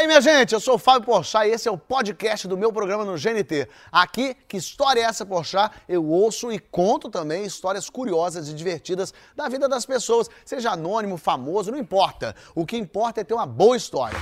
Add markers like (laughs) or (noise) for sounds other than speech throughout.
aí, minha gente? Eu sou o Fábio Porchat e esse é o podcast do meu programa no GNT. Aqui, que história é essa, Porchat? Eu ouço e conto também histórias curiosas e divertidas da vida das pessoas, seja anônimo, famoso, não importa. O que importa é ter uma boa história.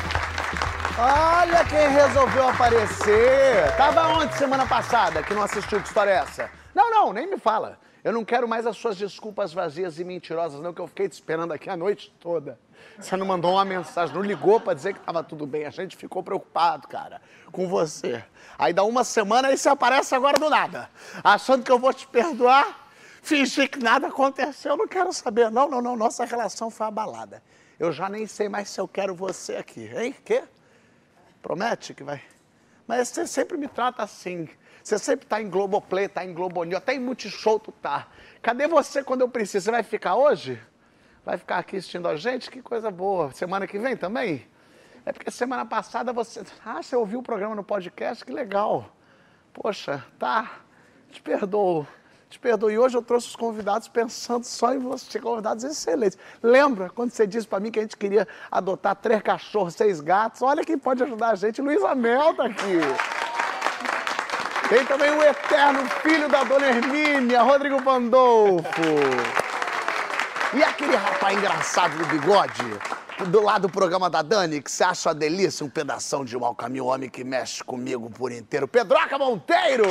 Olha quem resolveu aparecer! Tava onde semana passada que não assistiu? Que história é essa? Não, não, nem me fala. Eu não quero mais as suas desculpas vazias e mentirosas, não, que eu fiquei te esperando aqui a noite toda. Você não mandou uma mensagem, não ligou pra dizer que tava tudo bem. A gente ficou preocupado, cara, com você. Aí dá uma semana e você aparece agora do nada. Achando que eu vou te perdoar, fingir que nada aconteceu. Eu não quero saber. Não, não, não. Nossa relação foi abalada. Eu já nem sei mais se eu quero você aqui. Hein? Quê? Promete que vai. Mas você sempre me trata assim. Você sempre tá em Globoplay, tá em Globo News, até em Multishow tu tá. Cadê você quando eu preciso? Você vai ficar hoje? Vai ficar aqui assistindo a gente? Que coisa boa. Semana que vem também? É porque semana passada você. Ah, você ouviu o programa no podcast? Que legal. Poxa, tá. Te perdoo. Te perdoo. E hoje eu trouxe os convidados pensando só em você, convidados excelentes. Lembra quando você disse para mim que a gente queria adotar três cachorros, seis gatos? Olha quem pode ajudar a gente. Luísa Mel tá aqui. Tem também o eterno filho da dona Hermínia, Rodrigo Pandolfo. E aquele rapaz engraçado do bigode, do lado do programa da Dani, que você acha uma delícia, um pedação de mau caminho, homem que mexe comigo por inteiro, Pedroca Monteiro!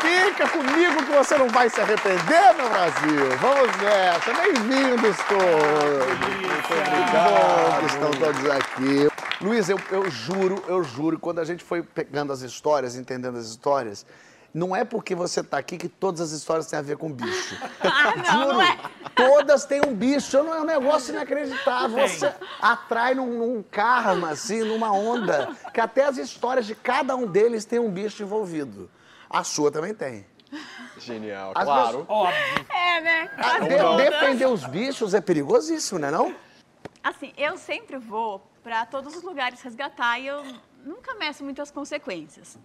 Fica comigo que você não vai se arrepender, meu Brasil! Vamos nessa! Bem-vindos todos! Muito obrigado! que estão todos aqui. Luiz, eu, eu juro, eu juro, quando a gente foi pegando as histórias, entendendo as histórias, não é porque você tá aqui que todas as histórias têm a ver com bicho. (laughs) Ah, não, não é. Todas têm um bicho. Não é um negócio inacreditável. Você atrai num, num karma, assim, numa onda, que até as histórias de cada um deles tem um bicho envolvido. A sua também tem. Genial, As claro. Óbvio. É, né? A- Quase de- todas. defender os bichos é perigosíssimo, né não? Assim, eu sempre vou para todos os lugares resgatar e eu nunca meço muitas consequências.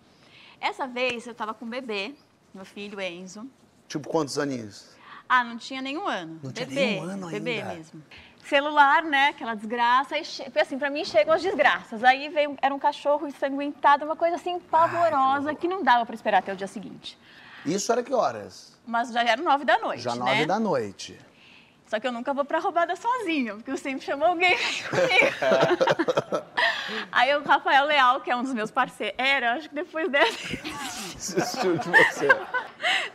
Essa vez eu tava com um bebê, meu filho Enzo. Tipo, quantos aninhos? Ah, não tinha nenhum ano. Não tinha bebê, nenhum ano Bebê ainda. mesmo. Celular, né? Aquela desgraça. E che... Assim, pra mim chegam as desgraças. Aí veio, era um cachorro ensanguentado, uma coisa assim pavorosa que não dava pra esperar até o dia seguinte. Isso era que horas? Mas já era nove da noite, Já né? nove da noite. Só que eu nunca vou pra roubada sozinha, porque eu sempre chamo alguém comigo. (laughs) Aí o Rafael Leal, que é um dos meus parceiros, era, acho que depois dessa. Desistiu de você.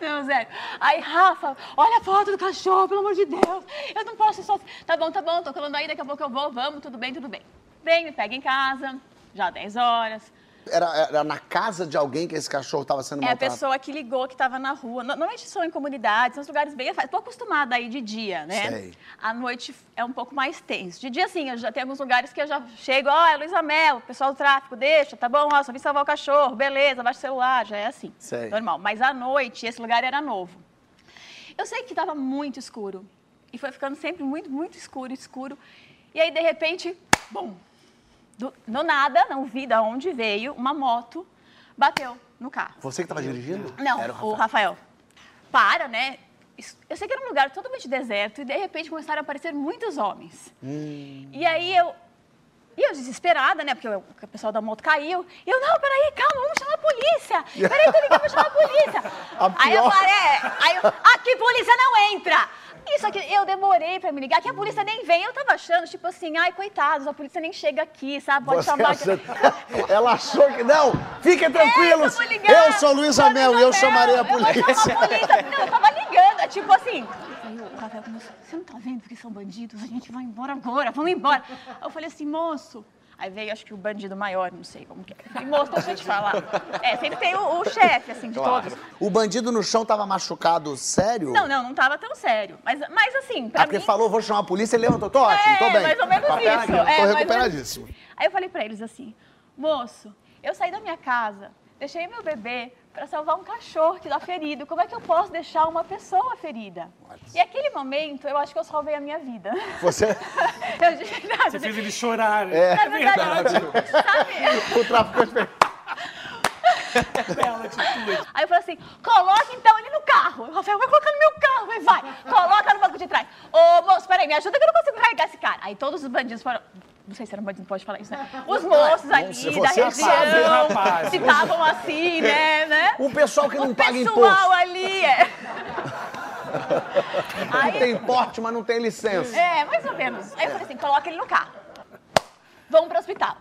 Não, sério. Aí, Rafa, olha a foto do cachorro, pelo amor de Deus. Eu não posso ir sozinha. Tá bom, tá bom, tô falando aí, daqui a pouco eu vou, vamos, tudo bem, tudo bem. Vem, me pega em casa, já 10 horas. Era, era na casa de alguém que esse cachorro estava sendo É a maltratado? pessoa que ligou, que estava na rua. No- Normalmente são em comunidades, são lugares bem. Estou acostumada aí de dia, né? Sei. À noite é um pouco mais tenso. De dia, sim, eu já tenho alguns lugares que eu já chego, ó, é Luísa Mel, pessoal do tráfico, deixa, tá bom, ó, só vim salvar o cachorro, beleza, baixa o celular, já é assim. Sei. Normal. Mas à noite, esse lugar era novo. Eu sei que estava muito escuro. E foi ficando sempre muito, muito escuro, escuro. E aí, de repente, bum! Do, do nada, não vi de onde veio, uma moto bateu no carro. Você que estava dirigindo? Não, Era o Rafael. Para, né? Eu sei que era um lugar totalmente deserto e de repente começaram a aparecer muitos homens. Hum. E aí eu. E eu desesperada, né? Porque o o pessoal da moto caiu. E eu, não, peraí, calma, vamos chamar a polícia. Peraí, tô ligando, vou chamar a polícia. (laughs) A Aí eu pior- falei, é, aí eu, aqui polícia não entra. Isso aqui, eu demorei pra me ligar, que a polícia nem vem. Eu tava achando, tipo assim, ai, coitados, a polícia nem chega aqui, sabe? Pode Você chamar. achou- Ela achou que. Não! Fiquem tranquilos! É, eu ligar. eu sou Luísa Sou Mel e eu chamarei a Eu polícia. vou chamar a polícia. Não, eu tava ligando, é tipo assim. Aí o Rafael começou, você não tá vendo que são bandidos? A gente vai embora agora, vamos embora. Eu falei assim, moço. Aí veio, acho que o bandido maior, não sei como que é. Falei, moço, deixa eu te falar. É, sempre tem o, o chefe, assim, de Claro. todos. O bandido no chão tava machucado, sério? Não, não, não tava tão sério. Mas, mas assim, pra Ah, porque mim... falou, vou chamar a polícia, ele levantou. Tô ótimo, tô É, bem. mais ou menos Tô isso. É, Tô menos recuperadíssimo. Aí eu falei pra eles assim, moço, eu saí da minha casa, deixei meu bebê pra salvar um cachorro que tá ferido. Como é que eu posso deixar uma pessoa ferida? E aquele momento, eu acho que eu salvei a minha vida. Você. (laughs) Eu, de verdade, Você fez ele chorar. É. na verdade, sabe? (laughs) O traficante. Bela atitude. Aí eu falei assim, coloca então ele no carro. O Rafael vai colocar no meu carro, vai, vai. Coloca no banco de trás. Ô, moço, peraí, me ajuda que eu não consigo carregar esse cara. Aí todos os bandidos foram, Não sei se era bandido, não pode falar isso, né? Os moços ali você da sabe, região, rapaz. que estavam assim, né? (laughs) né? O pessoal que não o paga pessoal imposto. ali, é. (laughs) Que tem porte, mas não tem licença. É, mais ou menos. Aí eu falei assim, coloca ele no carro. Vamos pro hospital.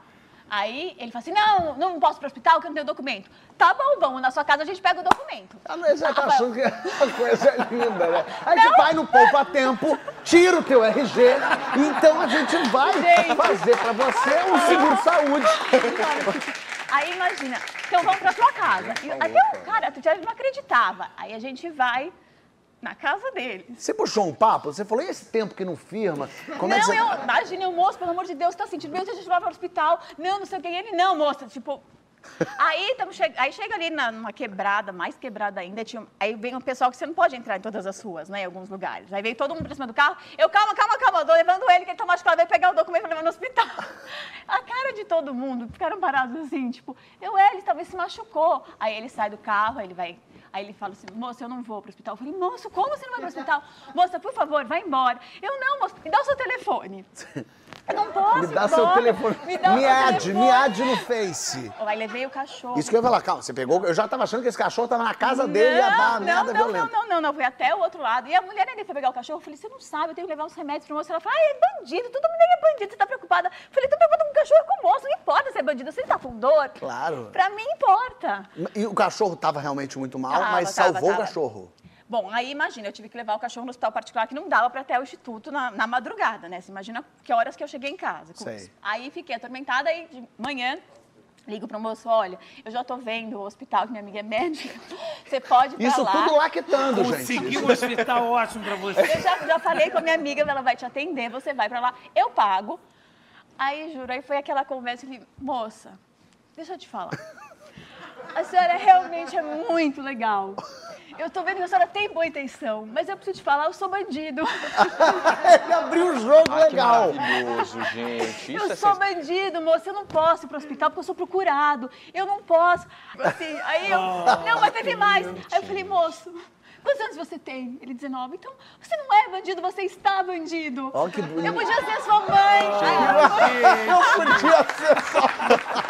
Aí ele falou assim, não, não posso pro hospital porque eu não tenho documento. Tá bom, vamos na sua casa, a gente pega o documento. Ah, mas você tá achando que a coisa é (laughs) linda, né? Aí você vai no poupa tempo, tira o teu RG, então a gente vai Gente. fazer pra você um seguro-saúde. Aí imagina, então vamos pra sua casa. E até o cara, a Tatiana não acreditava. Aí a gente vai na casa dele. Você puxou um papo? Você falou, e esse tempo que não firma? Como não, é que você... eu, imagina, o moço, pelo amor de Deus, tá sentindo, meu Deus, a gente vai para o hospital. Não, não sei o que. Ele, não, moça, tipo... Aí, che... aí chega ali na- numa quebrada, mais quebrada ainda, tinha... aí vem um pessoal que você não pode entrar em todas as ruas, né, em alguns lugares. Aí vem todo mundo pra cima do carro, eu, calma, calma, calma, eu tô levando ele, que ele tá machucado, vai pegar o documento pra levar no hospital. (laughs) A cara de todo mundo, ficaram parados assim, tipo, eu, é, ele talvez se machucou. Aí ele sai do carro, aí ele vai... Aí ele fala assim, moça, eu não vou pro hospital. Eu falei, moço, como você não vai pro hospital? Moça, por favor, vai embora. Eu, não, moça, me dá o seu telefone. (laughs) Eu não posso Me dá seu telefone. Me dá o Me ade, telefone. me ade no Face. Aí levei o cachorro. Isso que eu ia falar, calma, você pegou. Eu já tava achando que esse cachorro tava na casa dele e ia dar não, merda não, violenta. não, não, não, não, fui até o outro lado. E a mulher ainda foi pegar o cachorro, eu falei, você não sabe, eu tenho que levar uns remédios pro moço. Ela falou, ah, é bandido, todo mundo é bandido, você tá preocupada. Eu falei, tô preocupada com o cachorro e com o moço, não importa se é bandido, você tá com dor. Claro. Pra mim importa. E o cachorro tava realmente muito mal, Tava, mas tava, salvou o tava. cachorro. Bom, aí imagina, eu tive que levar o cachorro no hospital particular, que não dava para até o instituto na, na madrugada, né? Você imagina que horas que eu cheguei em casa. com Sei. isso. Aí fiquei atormentada, aí de manhã ligo pro moço, olha, eu já tô vendo o hospital, que minha amiga é médica, (laughs) você pode ir pra Isso lá. tudo laquitando, gente. Consegui um hospital ótimo pra você. Eu já, já falei com a minha amiga, ela vai te atender, você vai pra lá, eu pago. Aí, juro, aí foi aquela conversa, eu falei, moça, deixa eu te falar. A senhora realmente é muito legal. Eu tô vendo que a senhora tem boa intenção, mas eu preciso te falar, eu sou bandido. (laughs) Ele abriu o jogo que legal. maravilhoso, gente. Isso eu é sou sens- bandido, moça, eu não posso ir pro hospital porque eu sou procurado. Eu não posso. Assim, aí eu. não, mas teve mais. Aí eu falei, moço. Quantos anos você tem? Ele 19. Então, você não é bandido, você está bandido. Ó, que bonito. Eu podia ser sua mãe. Aí eu- (laughs) Eu podia ser vou falar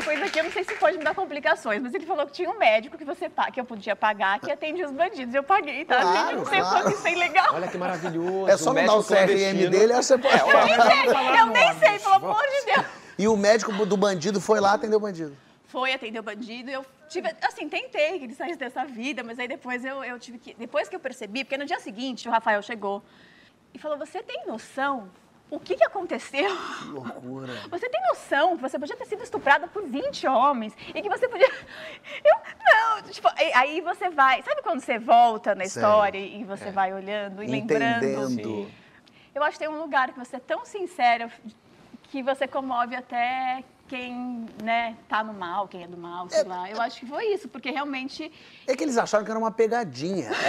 uma coisa aqui, eu não sei se pode me dar complicações, mas ele falou que tinha um médico que você que eu podia pagar que atendia os bandidos. Eu paguei, tá? Claro, gente, não sei claro. quanto isso é ilegal. Olha que maravilhoso. É só o não dar o médico CRM dele, aí você pode. Eu nem sei, eu nem sei, pelo amor de Deus. E o médico do bandido foi lá atender o bandido. Foi atender o bandido, eu tive, assim, tentei que ele saísse dessa vida, mas aí depois eu, eu tive que, depois que eu percebi, porque no dia seguinte o Rafael chegou e falou, você tem noção o que, que aconteceu? Que loucura. (laughs) Você tem noção que você podia ter sido estuprada por 20 homens e que você podia. (laughs) Eu. Não, tipo, aí- você vai. Sabe quando você volta na Sei. história e você vai olhando e lembrando? Entendendo. Eu acho que tem um lugar que você é tão sincero que você comove até quem, né, tá no mal, quem é do mal, sei lá. Eu acho que foi isso, porque realmente. É que eles acharam que era uma pegadinha. (laughs)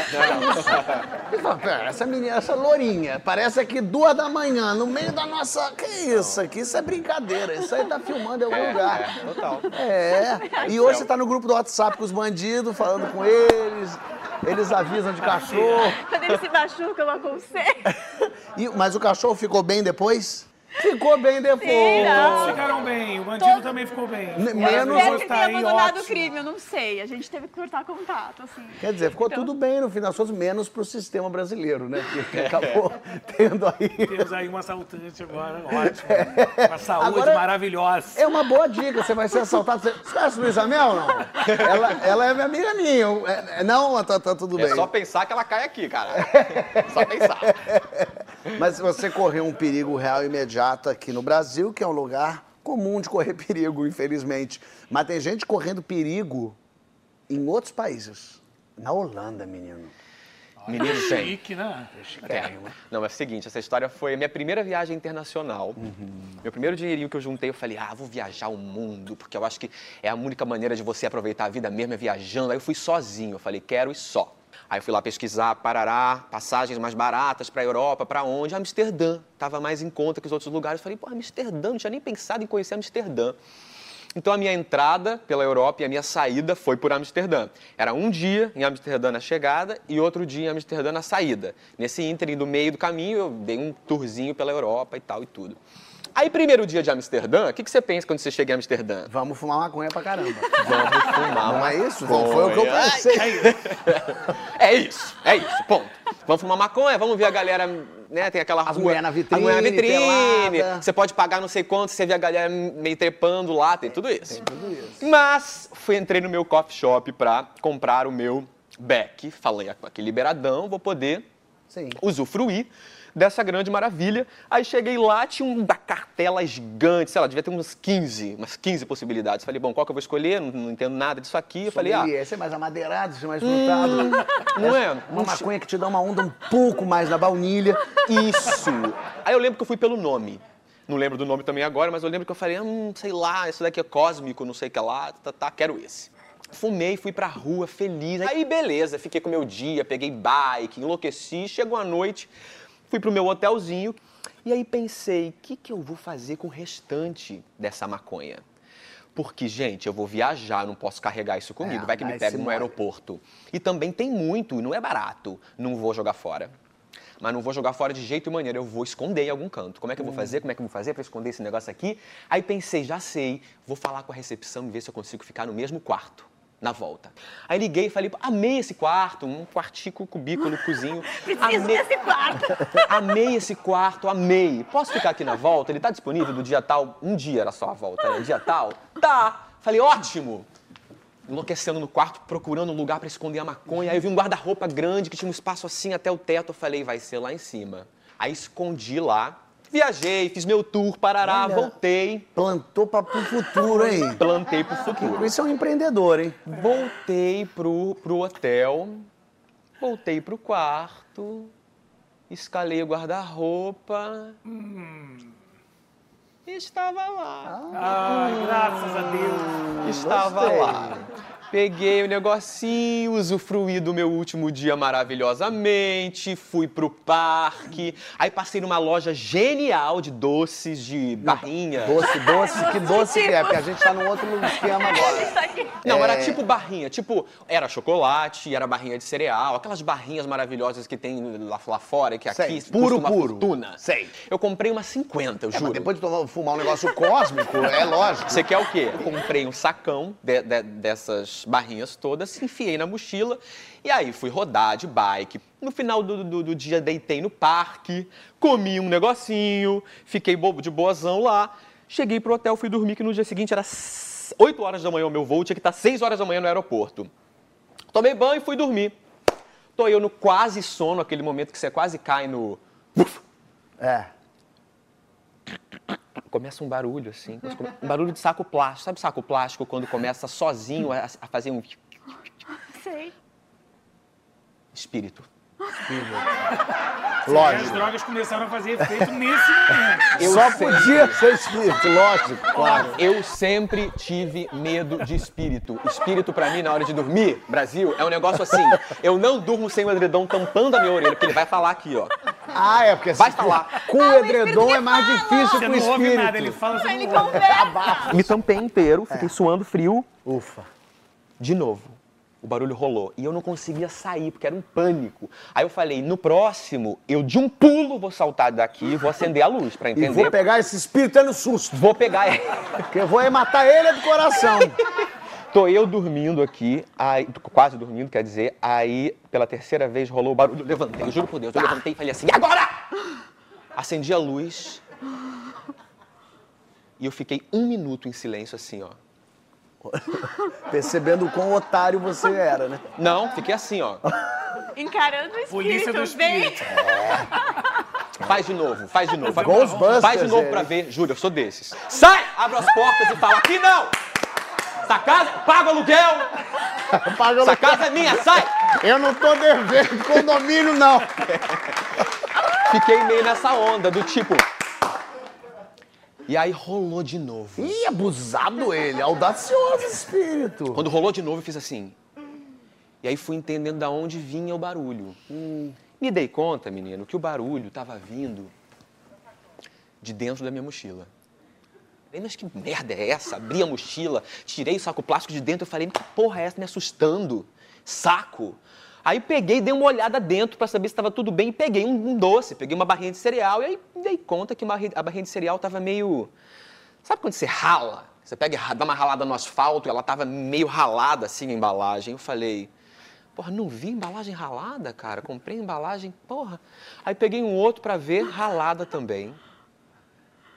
É, falaram, pera, essa menina, essa lourinha, parece aqui duas da manhã, no meio da nossa. Que isso aqui? Isso é brincadeira. Isso aí tá filmando em algum lugar. É, total. É. E hoje você tá no grupo do WhatsApp com os bandidos, falando com eles. Eles avisam de cachorro. Quando ele se machuca, eu aconselho. (laughs) E- mas o cachorro ficou bem depois? Ficou bem depois. Sim. Todos ficaram bem, o bandido Todo- também ficou bem. Eu menos os que tá tenha abandonado o crime, eu não sei. A gente teve que cortar contato, assim. Quer dizer, ficou Então- tudo bem no fim das contas, menos pro sistema brasileiro, né? Que (laughs) acabou tendo aí. Temos aí um assaltante agora, ótimo. Uma saúde Agora- maravilhosa. É uma boa dica, você vai ser assaltado. Você, você conhece Luísa Mel, não? Ela, ela é minha amiga minha. eu- é- é- não, tá, tá tudo É bem. só pensar que ela cai aqui, cara. (laughs) só pensar. Mas você correu um perigo real e imediato aqui no Brasil, que é um lugar comum de correr perigo, infelizmente. Mas tem gente correndo perigo em outros países. Na Holanda, menino. Menino, tem. Chique, né? É. Não, mas é o seguinte, essa história foi a minha primeira viagem internacional. Meu primeiro dinheirinho que eu juntei, eu falei, ah, vou viajar o mundo, porque eu acho que é a única maneira de você aproveitar a vida mesmo é viajando. Aí eu fui sozinho, eu falei, quero e só. Aí fui lá pesquisar, Parará, passagens mais baratas para a Europa, para onde? Amsterdã. Tava mais em conta que os outros lugares. Falei, pô, Amsterdã, não tinha nem pensado em conhecer Amsterdã. Então a minha entrada pela Europa e a minha saída foi por Amsterdã. Era um dia em Amsterdã na chegada e outro dia em Amsterdã na saída. Nesse ínterim do meio do caminho eu dei um tourzinho pela Europa e tal e tudo. Aí, primeiro dia de Amsterdã, o que, que você pensa quando você chega em Amsterdã? Vamos fumar maconha pra caramba. Vamos fumar Não é isso? maconha. Foi o que eu pensei. É isso, é isso, ponto. Vamos fumar maconha, vamos ver a galera, né? Tem aquela As rua. mulher na vitrine, As mulher na vitrine. pelada. Você pode pagar não sei quanto, você vê a galera meio trepando lá, tem tudo isso. Tem tudo isso. Mas fui, entrei no meu coffee shop pra comprar o meu beck. Falei, aqui liberadão, vou poder Sim. usufruir dessa grande maravilha. Aí cheguei lá, tinha uma cartela gigante, sei lá, devia ter umas 15, umas 15 possibilidades. Falei, bom, qual que eu vou escolher? Não, não entendo nada disso aqui. Eu falei, ah, Esse é mais amadeirado, esse é mais frutado. não é? Uma maconha que te dá uma onda um pouco mais na baunilha. Isso! Aí eu lembro que eu fui pelo nome. Não lembro do nome também agora, mas eu lembro que eu falei, hum, sei lá, esse daqui é cósmico, não sei o que lá, tá, tá, quero esse. Fumei, fui pra rua, feliz. Aí beleza, fiquei com o meu dia, peguei bike, enlouqueci, chegou a noite, fui pro meu hotelzinho. E aí pensei, o que, que eu vou fazer com o restante dessa maconha? Porque, gente, eu vou viajar, não posso carregar isso comigo. É, vai que me pega no molha. aeroporto. E também tem muito, e não é barato. Não vou jogar fora. Mas não vou jogar fora de jeito e maneira, eu vou esconder em algum canto. Como é que eu vou fazer? Como é que eu vou fazer para esconder esse negócio aqui? Aí pensei, já sei, vou falar com a recepção e ver se eu consigo ficar no mesmo quarto. Na volta. Aí liguei e falei, amei esse quarto, um quartico cubículo, cozinho. (laughs) Preciso amei, desse quarto. (laughs) amei esse quarto, amei. Posso ficar aqui na volta? Ele tá disponível do dia tal? Um dia era só a volta, né? Dia tal? Tá. Falei, ótimo enlouquecendo no quarto, procurando um lugar para esconder a maconha. Aí eu vi um guarda-roupa grande que tinha um espaço assim até o teto. Eu falei, vai ser lá em cima. Aí escondi lá, viajei, fiz meu tour, parará, Olha. voltei, Plantou pra, pro futuro, hein? plantei pro futuro. Isso é um empreendedor, hein? Voltei pro, pro hotel, voltei pro quarto, escalei o guarda-roupa. E estava lá. Ai, graças a Deus. Estava Gostei. lá. Peguei o negocinho, usufruí do meu último dia maravilhosamente, fui pro parque, aí passei numa loja genial de doces, de barrinha. Doce, doce, que doce que é? Porque a gente tá num outro esquema (laughs) agora. Isso aqui. Não, É. era tipo barrinha, tipo, era chocolate, era barrinha de cereal, aquelas barrinhas maravilhosas que tem lá, lá fora, que aqui Sei, puro, uma puro. fortuna. Sei. Eu comprei umas 50, eu É, juro. mas depois de tomar, fumar um negócio cósmico, é lógico. Você quer o quê? Eu comprei um sacão de- de- dessas barrinhas todas, enfiei na mochila e aí fui rodar de bike. No final do, do- do dia deitei no parque, comi um negocinho, fiquei bobo de boazão lá. Cheguei pro hotel, fui dormir que no dia seguinte era s- 8 horas da manhã o meu voo, tinha que estar 6 horas da manhã no aeroporto. Tomei banho e fui dormir. Tô eu no quase sono, aquele momento que você quase cai no... É. Começa um barulho, assim. Um (laughs) barulho de saco plástico. Sabe saco plástico quando começa sozinho a, a fazer um Sei. espírito? As (laughs) Lógico. drogas começaram a fazer efeito nesse (laughs) momento. Eu Só sempre- podia ser espírito, lógico, claro. Eu sempre tive medo de espírito. Espírito pra mim na hora de dormir, Brasil, é um negócio assim. Eu não durmo sem o edredom tampando a minha orelha, porque ele vai falar aqui, ó. Ah, é, porque Vai falar. com o Ah, o edredom espírito é mais fala. difícil Você que o não ouve espírito. nada, ele fala, você Ele conversa. Me tampei inteiro, fiquei suando frio. Ufa. De novo, o barulho rolou e eu não conseguia sair porque era um pânico. Aí eu falei, no próximo, eu de um pulo vou saltar daqui e vou acender a luz pra E entender. vou pegar esse espírito é no susto. Vou pegar ele. Porque eu vou aí matar ele do coração. (laughs) Tô eu dormindo aqui, aí, quase dormindo, quer dizer, aí pela terceira vez rolou o barulho, eu levantei, juro por Deus, eu levantei e falei assim, e agora? Acendi a luz e eu fiquei um minuto em silêncio assim, ó. (laughs) Percebendo o quão otário você era, né? Não, fiquei assim, ó. Encarando o espírito. Polícia do espírito. Faz de novo, faz de novo. Ghostbusters, Faz de novo pra ver, juro, eu sou desses. Sai! Abro as portas e falo, aqui não! Essa casa, paga o aluguel! (laughs) Paga Essa casa é minha, sai! Eu não tô devendo condomínio, não. Fiquei meio nessa onda, do tipo... E aí rolou de novo. Ih, abusado ele, audacioso espírito. Quando rolou de novo, eu fiz assim. E aí fui entendendo da onde vinha o barulho. Me dei conta, menino, que o barulho estava vindo de dentro da minha mochila. Falei, mas que merda é essa? Abri a mochila, tirei o saco plástico de dentro, eu falei, que porra é essa me assustando? Saco. Aí peguei, dei uma olhada dentro para saber se estava tudo bem e peguei um, um, doce, peguei uma barrinha de cereal e aí dei conta que uma, a barrinha de cereal estava meio. Sabe quando você rala? Você pega dá uma ralada no asfalto e ela estava meio ralada assim a embalagem. Eu falei, porra, não vi embalagem ralada, cara? Comprei embalagem, porra. Aí peguei um outro para ver, ralada também.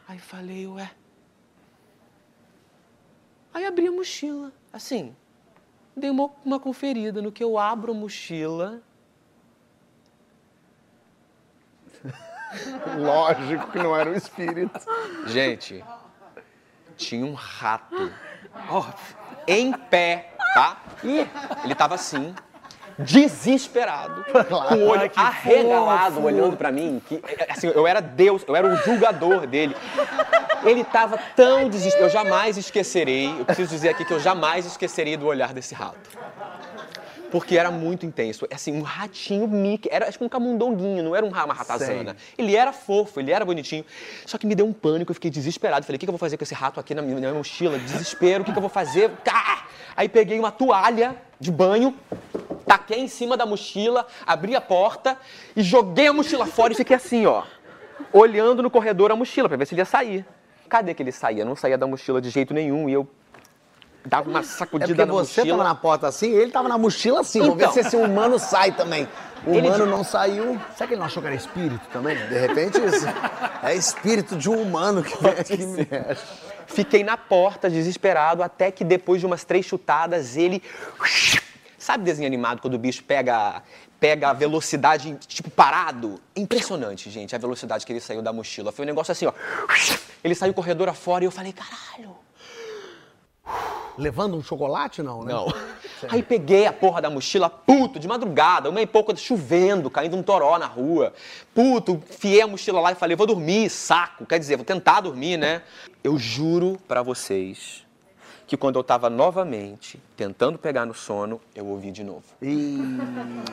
Aí falei, ué. Aí abri a mochila, assim, dei uma, uma conferida no que eu abro a mochila. (laughs) Lógico que não era o espírito. Gente, tinha um rato em pé, tá? Ele tava assim, desesperado, (laughs) com o olho Ai, arregalado, fofo. olhando pra mim. Que, assim, eu era Deus, eu era o julgador dele. Ele tava tão desesperado. Eu jamais esquecerei, eu preciso dizer aqui que eu jamais esquecerei do olhar desse rato. Porque era muito intenso. Assim, um ratinho Mickey. Era acho que um camundonguinho, não era um uma ratazana. Ele era fofo, ele era bonitinho. Só que me deu um pânico, eu fiquei desesperado. Falei, o que, que eu vou fazer com esse rato aqui na minha, na minha mochila? Desespero, o que, que eu vou fazer? Ah! Aí peguei uma toalha de banho, taquei em cima da mochila, abri a porta e joguei a mochila fora e fiquei assim, ó. Olhando no corredor a mochila pra ver se ele ia sair. Cadê que ele saía? Não saía da mochila de jeito nenhum. E eu dava uma É sacudida porque na você mochila. tava na porta assim, ele tava na mochila assim. Vamos ver Então. se esse humano sai também. O Ele humano de- não saiu. Será que ele não achou que era espírito também? De repente, isso é espírito de um humano que vem aqui. Fiquei na porta, desesperado, até que depois de umas três chutadas, ele. Sabe desenho animado quando o bicho pega, pega a velocidade, tipo, parado? Impressionante, gente, a velocidade que ele saiu da mochila. Foi um negócio assim, ó. Ele saiu corredor afora e eu falei, caralho. Levando um chocolate, não, né? Não. Aí peguei a porra da mochila, puto, de madrugada, uma e pouco chovendo, caindo um toró na rua. Puto, fiei a mochila lá e falei, vou dormir, saco. Quer dizer, vou tentar dormir, né? Eu juro pra vocês que quando eu tava novamente tentando pegar no sono, eu ouvi de novo. E...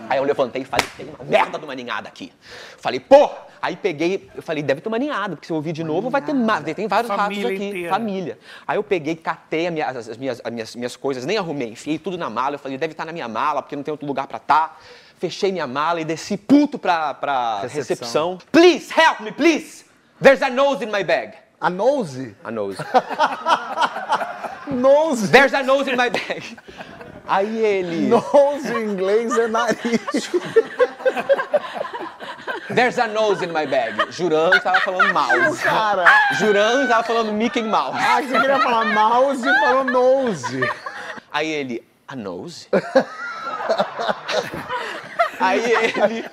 Aí eu levantei e falei, tem uma merda de uma ninhada aqui. Falei, porra! Aí peguei, eu falei, deve ter uma ninhada, porque se eu ouvir de novo, vai ter mais. Tem vários Família ratos aqui. inteira. Família. Aí eu peguei, catei a minha- as, as minhas, as minhas, minhas coisas, nem arrumei, enfiei tudo na mala. Eu falei, deve estar na minha mala, porque não tem outro lugar pra estar. Fechei minha mala e desci puto pra, pra Recepção. recepção. Please, help me, please! There's a nose in my bag. A nose? A nose. (laughs) Nose. There's a nose in my bag. (laughs) Aí ele. Nose em inglês é nariz. There's a nose in my bag. Jurando estava falando mouse. Cara. Jurando estava falando Mickey Mouse. Ah, você queria falar mouse e falou nose. Aí ele, a nose? (laughs) Aí ele,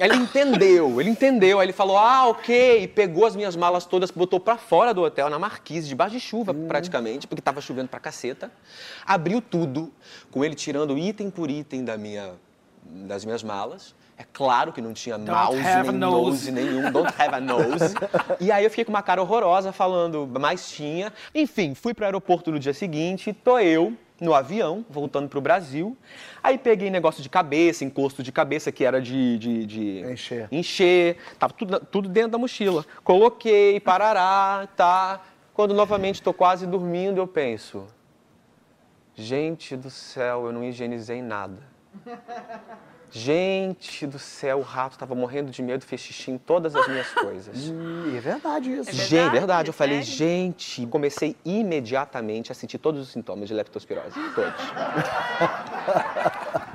ele entendeu, ele entendeu. Aí ele falou, ah, ok. E pegou as minhas malas todas, botou pra fora do hotel, na marquise, debaixo de chuva praticamente, porque tava chovendo pra caceta. Abriu tudo, com ele tirando item por item da minha, das minhas malas. É claro que não tinha mouse, have nem nose. nose. nenhum, don't have a nose. (laughs) e aí eu fiquei com uma cara horrorosa falando, mas tinha. Enfim, fui pro aeroporto no dia seguinte, tô eu no avião, voltando pro Brasil. Aí peguei negócio de cabeça, encosto de cabeça, que era de... de, de Encher. Encher. Tava tudo, tudo dentro da mochila. Coloquei, parará, tá. Quando novamente tô quase dormindo, eu penso... Gente do céu, eu não higienizei nada. Gente do céu, o rato tava morrendo de medo, fez xixi em todas as minhas (laughs) coisas. Ih, é verdade isso. verdade? Gente, verdade. Eu falei, Sério? gente, comecei imediatamente a sentir todos os sintomas de leptospirose. Todos.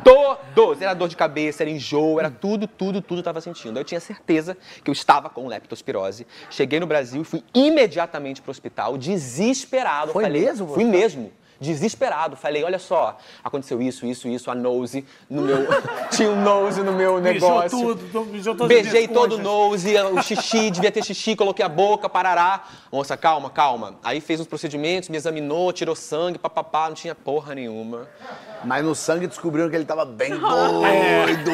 (laughs) todos! Era dor de cabeça, era enjoo, era tudo, tudo, tudo eu tava sentindo. Eu tinha certeza que eu estava com leptospirose. Cheguei no Brasil e fui imediatamente pro hospital, desesperado. Foi falei, mesmo, Fui mesmo. Desesperado, falei, olha só, aconteceu isso, isso, isso, a nose no meu. (laughs) tinha um nose no meu Mijou negócio. tudo, mijou todas as Beijei todo o nose, o xixi, (laughs) devia ter xixi, coloquei a boca, parará. Moça, calma, calma. Aí fez uns procedimentos, me examinou, tirou sangue, papapá, não tinha porra nenhuma. Mas no sangue descobriram que ele tava bem (laughs) doido.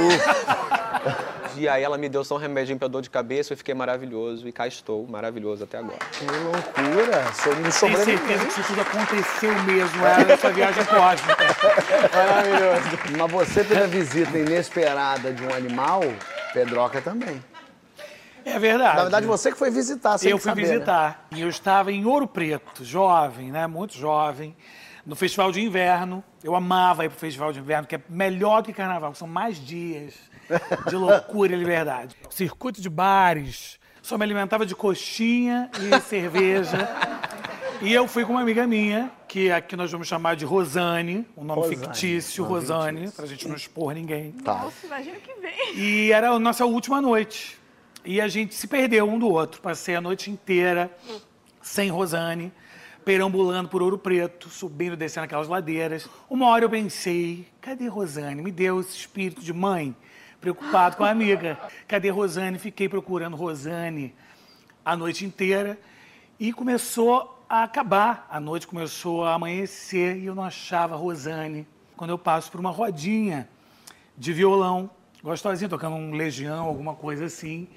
E aí ela me deu só um remedinho pra dor de cabeça, eu fiquei maravilhoso e cá estou, maravilhoso até agora. Que loucura. Sou um Tem sobrevivente. certeza que isso tudo aconteceu mesmo, era nessa viagem cósmica. (laughs) Maravilhoso. Mas você teve a visita inesperada de um animal, Pedroca também. É É verdade. Na verdade, você que foi visitar, sem eu fui saber, né? visitar. E eu estava em Ouro Preto, jovem, né? Muito jovem. No festival de inverno. Eu amava ir pro festival de inverno, que é melhor que carnaval, são mais dias de loucura e liberdade. Circuito de bares. Só me alimentava de coxinha e cerveja. E eu fui com uma amiga minha, que aqui nós vamos chamar de Rosane, um nome Rosane, fictício, nome Rosane, fictício. pra gente não expor ninguém. Tá. Nossa, imagina o que vem. E era a nossa última noite. E a gente se perdeu um do outro. Passei a noite inteira sem Rosane, perambulando por Ouro Preto, subindo e descendo aquelas ladeiras. Uma hora eu pensei, cadê Rosane? Me deu esse espírito de mãe, preocupado com a amiga. Cadê Rosane? Fiquei procurando Rosane a noite inteira. E começou a acabar. A noite começou a amanhecer e eu não achava Rosane. Quando eu passo por uma rodinha de violão, gostosinho, tocando um legião, alguma coisa assim.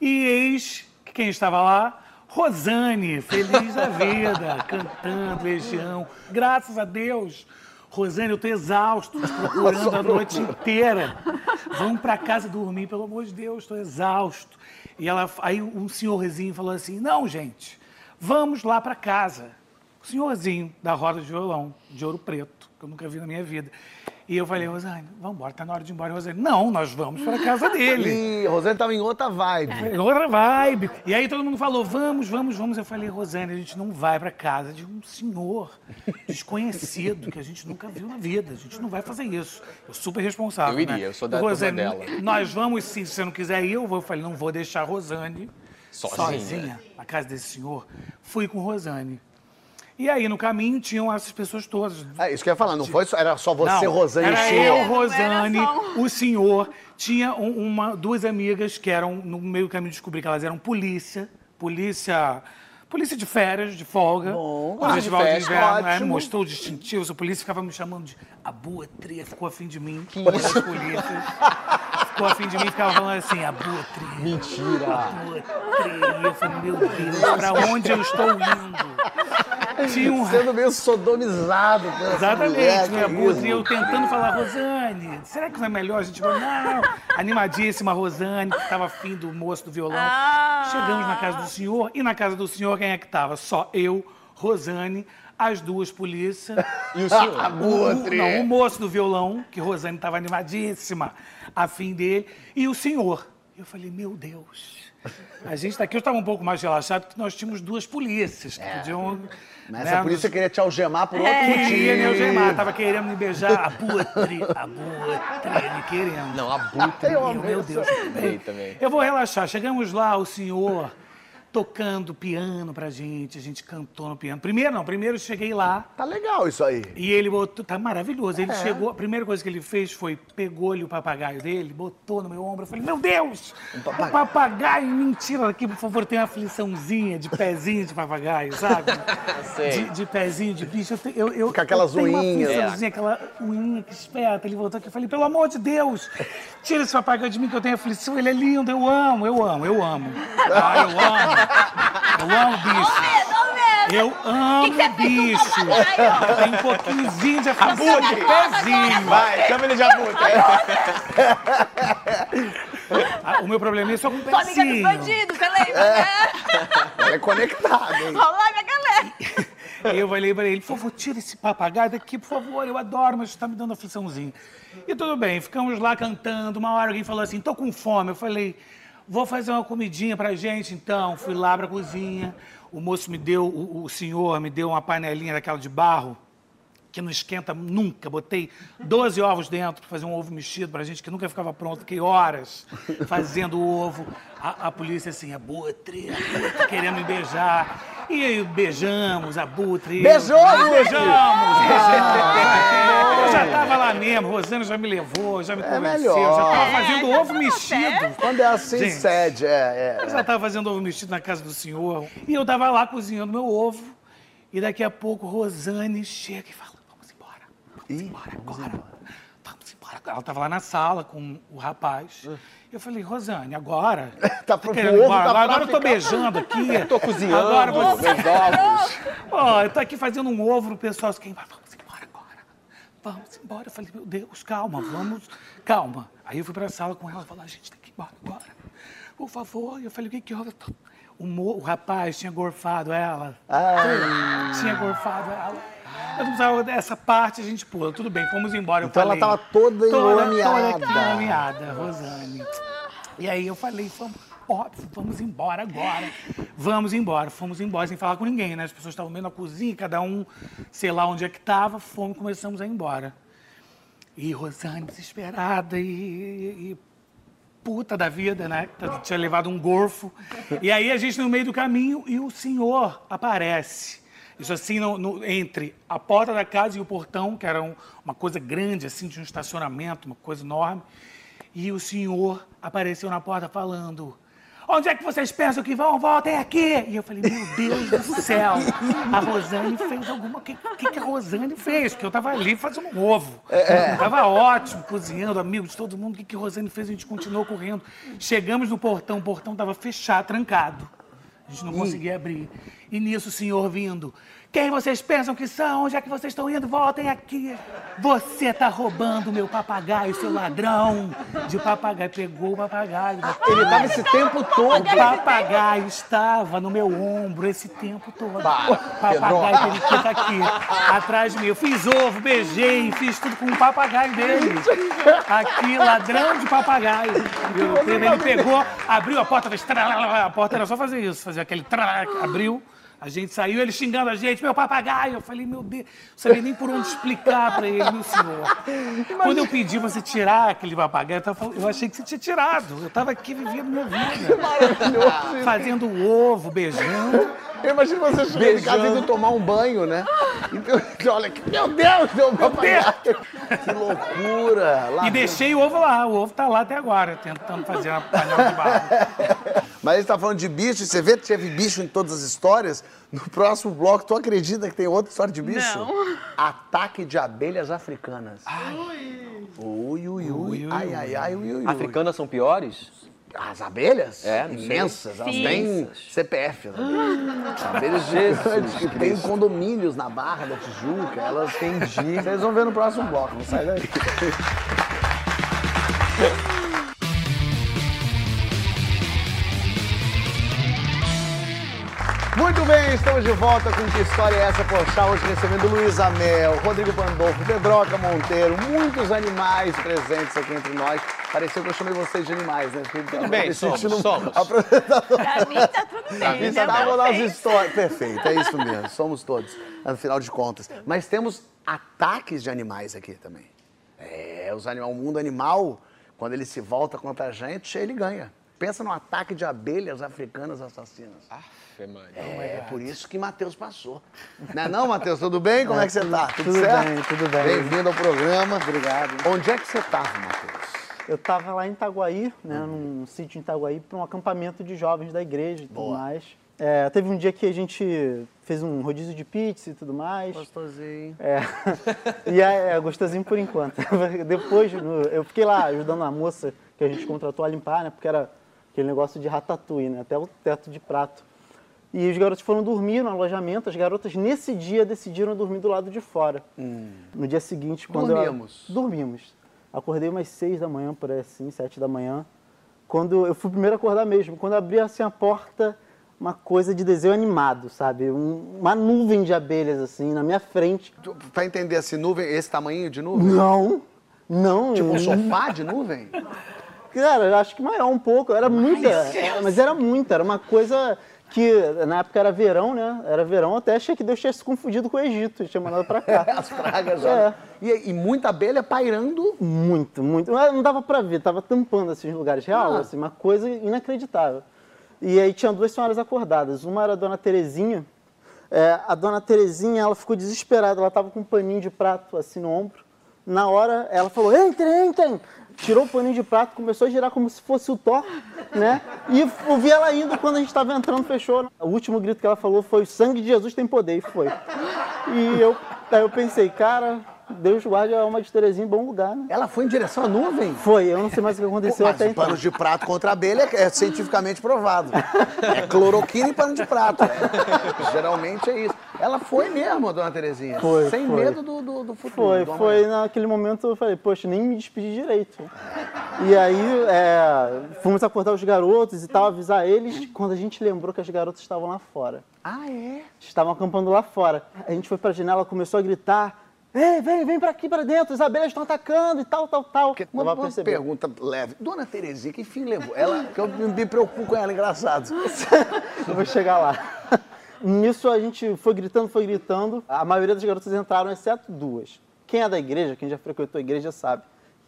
E eis que quem estava lá? Rosane, feliz da vida, (laughs) cantando legião. Graças a Deus. Rosane, eu tô exausto, procurando a noite inteira. Vamos para casa dormir, pelo amor de Deus, estou exausto. E ela, aí um senhorzinho falou assim: "Não, gente, vamos lá para casa". O senhorzinho da roda de violão, de ouro preto, eu nunca vi na minha vida. E eu falei, Rosane, vamos embora, tá na hora de ir embora. Rosane, não, nós vamos para casa dele. (laughs) E Rosane tava em outra vibe. Falei, Outra vibe. E aí todo mundo falou, vamos, vamos, vamos. Eu falei, Rosane, a gente não vai para casa de um senhor desconhecido que a gente nunca viu na vida. A gente não vai fazer isso. Eu super responsável. Eu iria, né? eu sou da Rosane, dela. Nós vamos sim, se você não quiser ir, eu vou. Eu falei, não vou deixar a Rosane Sozinha. sozinha na casa desse senhor. Fui com Rosane. E aí, no caminho, tinham essas pessoas todas. É isso que eu ia falar, não foi só, era só você, Não, Rosane e o era senhor. eu, Rosane, era só o senhor. Tinha um- uma, duas amigas que eram, no meio do caminho, descobri que elas eram polícia. Polícia. Polícia de férias, de folga. Bom, no festival de de festa, inverno. é, ótimo. mostrou o distintivo. O polícia ficava me chamando de abutre, ficou afim de mim. Uma das polícias. Ficou afim de mim e ficava falando assim, abutre. Mentira. Abutre. E eu falei, meu Deus, pra onde eu estou indo? Tinha um Sendo meio sodomizado Exatamente, mulher, minha Butra. isso? E eu tentando falar, Rosane, será que não é melhor a gente falar, não? Animadíssima Rosane, que estava afim do moço do violão. Ah. Chegamos na casa do senhor, e na casa do senhor quem é que estava? Só eu, Rosane, as duas polícias. E o senhor? (laughs) O- não, o moço do violão, que Rosane estava animadíssima, afim dele, e o senhor. Eu falei, meu Deus. A gente está aqui, eu estava um pouco mais relaxado, porque nós tínhamos duas polícias que podiam. Mas né, essa nos- polícia queria te algemar por outro Queria me algemar, tava querendo me beijar. Abutre, abutre, me querendo. Não, abutre. Eu, meu Deus. Também, também. Eu vou relaxar. Chegamos lá, o senhor tocando piano pra gente, a gente cantou no piano. Primeiro não, primeiro eu cheguei lá Tá legal isso aí. e ele botou, tá maravilhoso. É. Ele chegou, a primeira coisa que ele fez foi pegou-lhe o papagaio dele, botou no meu ombro. Eu falei, meu Deus! Um papagaio. mentira aqui, por favor, tem uma afliçãozinha de pezinho de papagaio, sabe? (laughs) De, de pezinho de bicho. Eu, eu, eu, Com aquelas eu tenho. Uma afliçãozinha, aquela unha que esperta. Ele voltou aqui e falei, pelo amor de Deus, tira esse papagaio de mim que eu tenho aflição. Ele é lindo, eu amo, eu amo, eu amo. (laughs) Ah, eu amo. Eu amo bicho. Medo, medo. Eu amo que que o bicho. Tem um pouquinhozinho de aflição de pezinho. Vai, chama ele de abutre. Ah, O meu problema é só com Sou amiga dos pezinho. bandidos, você lembra, né? É conectado, hein? Olá, minha galera. Eu falei pra ele, por favor, tira esse papagaio daqui, por favor, eu adoro, mas está me dando afliçãozinha. E tudo bem, ficamos lá cantando. Uma hora alguém falou assim, tô com fome. Eu falei, vou fazer uma comidinha pra gente, então. Fui lá pra cozinha. O moço me deu, o, o senhor me deu uma panelinha daquela de barro, que não esquenta nunca. Botei 12 ovos dentro para fazer um ovo mexido pra gente, que nunca ficava pronto. Fiquei horas fazendo o ovo. A, a polícia assim, abutre, abutre, querendo me beijar. E aí beijamos, abutre. Beijou, abutre? Beijamos, beijamos. Eu já tava lá mesmo, Rosana já me levou, já me convenceu. melhor. Já tava É, fazendo tá ovo mexido. certo. Quando é assim, Gente. cede. É, Eu é. já estava fazendo ovo mexido na casa do senhor. E eu estava lá cozinhando meu ovo. E daqui a pouco Rosane chega e fala: Vamos embora. Vamos Ih, embora agora. Vamos embora. agora." Ela estava lá na sala com o rapaz. Eu falei, Rosane, agora. (laughs) Tá pro- querendo ir o ovo embora? tá agora, agora eu tô beijando aqui. (laughs) Tô cozinhando, Agora você. meus ovos. (laughs) Ó, eu tô aqui fazendo um ovo no pessoal. Vai? Vamos embora agora. Vamos embora. Eu falei, meu Deus, calma, vamos. Calma. Aí eu fui pra sala com ela e falei, a gente tem que ir embora agora. por favor. Eu falei, o que que houve? O, mo- o rapaz tinha gorfado ela. Ai. Tinha gorfado ela. Eu não precisava dessa parte, a gente pula. Tudo bem, fomos embora. Eu Então ela falei, tava toda enlameada. Toda enlameada, Rosane. E aí eu falei, vamos, óbvio, vamos embora agora. Vamos embora. Fomos embora sem falar com ninguém, né? As pessoas estavam meio na cozinha, cada um, sei lá onde é que estava. Fomos, começamos a ir embora. E Rosane desesperada e, e puta da vida, né? Tinha levado um gorfo. E aí a gente no meio do caminho e o senhor aparece. Isso assim, no- no- entre a porta da casa e o portão, que era um- uma coisa grande, assim, de um estacionamento, uma coisa enorme. E o senhor apareceu na porta falando: Onde é que vocês pensam que vão? Voltem aqui! E eu falei: Meu Deus do céu! A Rosane fez alguma. O que, que, que a Rosane fez? Porque eu tava ali fazendo um ovo. Tava ótimo, cozinhando, amigos, todo mundo. O que, que a Rosane fez? A gente continuou correndo. Chegamos no portão, o portão tava fechado, trancado. A gente não conseguia abrir. E nisso o senhor vindo. Quem vocês pensam que são? Onde é que vocês estão indo? Voltem aqui. Você tá roubando meu papagaio, seu ladrão de papagaio. Pegou o papagaio. Ele tava esse tempo todo. O papagaio estava no meu ombro esse tempo todo. Bah, papagaio periquito aqui, atrás de mim. Eu fiz ovo, beijei, fiz tudo com o papagaio dele. Aqui, ladrão de papagaio. E Ele pegou, abriu a porta, fez a porta era só fazer isso, fazer aquele abriu. A gente saiu, ele xingando a gente, meu papagaio. Eu falei, meu Deus, não sabia nem por onde explicar pra ele, meu senhor. Quando eu pedi pra você tirar aquele papagaio, eu, tava falando- eu achei que você tinha tirado. Eu tava aqui vivendo minha vida. Fazendo ovo, beijando. Eu imagino você chegando em casa indo tomar um banho, né? Então, olha, meu Deus, meu papagaio. Que loucura. Lá E deixei o ovo lá. O ovo tá lá até agora, tentando fazer a panela de barro. Mas ele tá falando de bicho, e você vê que teve bicho em todas as histórias. No próximo bloco, tu acredita que tem outra história de bicho? Não. Ataque de abelhas africanas. Ui, ui, ui. Ui, Ai, ai, ai, ui, ui, ui. Africanas são piores? As abelhas? É. Imensas. Elas têm CPF. Né? Abelhas gigantes que têm condomínios na Barra da Tijuca. Elas têm Vocês vão ver no próximo bloco. Não sai daí. Muito bem, estamos de volta com Que História é Essa, Poxa? Hoje recebendo Luiz Amel, Rodrigo Pandolfo, Pedroca Monteiro, muitos animais presentes aqui entre nós. Pareceu que eu chamei vocês de animais, né? Tudo bem, somos, somos. Apresentador. Pra mim tá tudo bem. né? Isso tava nas Perfeito. histórias. Perfeito, é isso mesmo. Somos todos, afinal de contas. Mas temos ataques de animais aqui também. É, os animal, o mundo animal, quando ele se volta contra a gente, ele ganha. Pensa no ataque de abelhas africanas assassinas. Aff, mano. É, por isso que Matheus passou. Não é não, Matheus? Tudo bem? Como é, que você tá? (laughs) Tudo, tudo certo? bem, tudo bem. Bem-vindo ao programa. Obrigado. Onde é que você tava, Matheus? Eu estava lá em Itaguaí, né, num sítio em Itaguaí, para um acampamento de jovens da igreja e tudo Boa. mais. É, teve um dia que a gente fez um rodízio de pizza e tudo mais. Gostosinho. É. (laughs) E é, é gostosinho por enquanto. (laughs) Depois, no- eu fiquei lá ajudando a moça que a gente contratou a limpar, né? Porque era aquele negócio de ratatouille, né? Até o teto de prato. E os garotos foram dormir no alojamento. As garotas, nesse dia, decidiram dormir do lado de fora. No dia seguinte, quando Dormimos. eu... Dormimos. Acordei umas seis da manhã, por aí assim, sete da manhã. Quando eu fui o primeiro a acordar mesmo. Quando abri assim a porta, uma coisa de desenho animado, sabe? Um- uma nuvem de abelhas, assim, na minha frente. Pra entender assim, nuvem, esse tamanho de nuvem? Não, não. Tipo um sofá de nuvem? Cara, acho que maior um pouco. Era muita. é, Mas era muita. Era uma coisa que na época era verão, né? Era verão, até achei que Deus tinha se confundido com o Egito tinha mandado pra cá. (laughs) As pragas, É. E, e muita abelha pairando. Muito, muito. Não dava pra ver, tava tampando esses lugares real, Ah. assim, uma coisa inacreditável. E aí tinha duas senhoras acordadas. Uma era a dona Terezinha. É, a dona Terezinha, ela ficou desesperada, ela tava com um paninho de prato assim no ombro. Na hora, ela falou: entrem, entrem! Tirou o paninho de prato, começou a girar como se fosse o Thor, né? E eu vi ela indo quando a gente estava entrando, fechou. O último grito que ela falou foi: sangue de Jesus tem poder, e foi. E eu, aí eu pensei, cara, Deus guarde a alma de Terezinha em bom lugar, né? Ela foi em direção à nuvem? Foi, eu não sei mais o que aconteceu Mas até então. pano de prato contra a abelha é cientificamente provado. É cloroquina e pano de prato. É. Geralmente é isso. Ela foi mesmo, a dona Terezinha. Foi, Sem foi. medo do, do, do futuro. Foi, do foi naquele momento eu falei, poxa, nem me despedi direito. E aí é, fomos acordar os garotos e tal, avisar eles, quando a gente lembrou que as garotas estavam lá fora. Ah, é? Estavam acampando lá fora. A gente foi pra janela, começou a gritar, Ei, vem, vem pra aqui, pra dentro, as abelhas estão atacando e tal, tal, tal. Não uma, uma pergunta leve. Dona Terezinha, que fim levou? Ela, que eu me preocupo com ela, engraçado. (laughs) Eu vou chegar lá. (laughs) Nisso a gente foi gritando, foi gritando. A maioria das garotas entraram, exceto duas. Quem é da igreja, quem já frequentou a igreja sabe.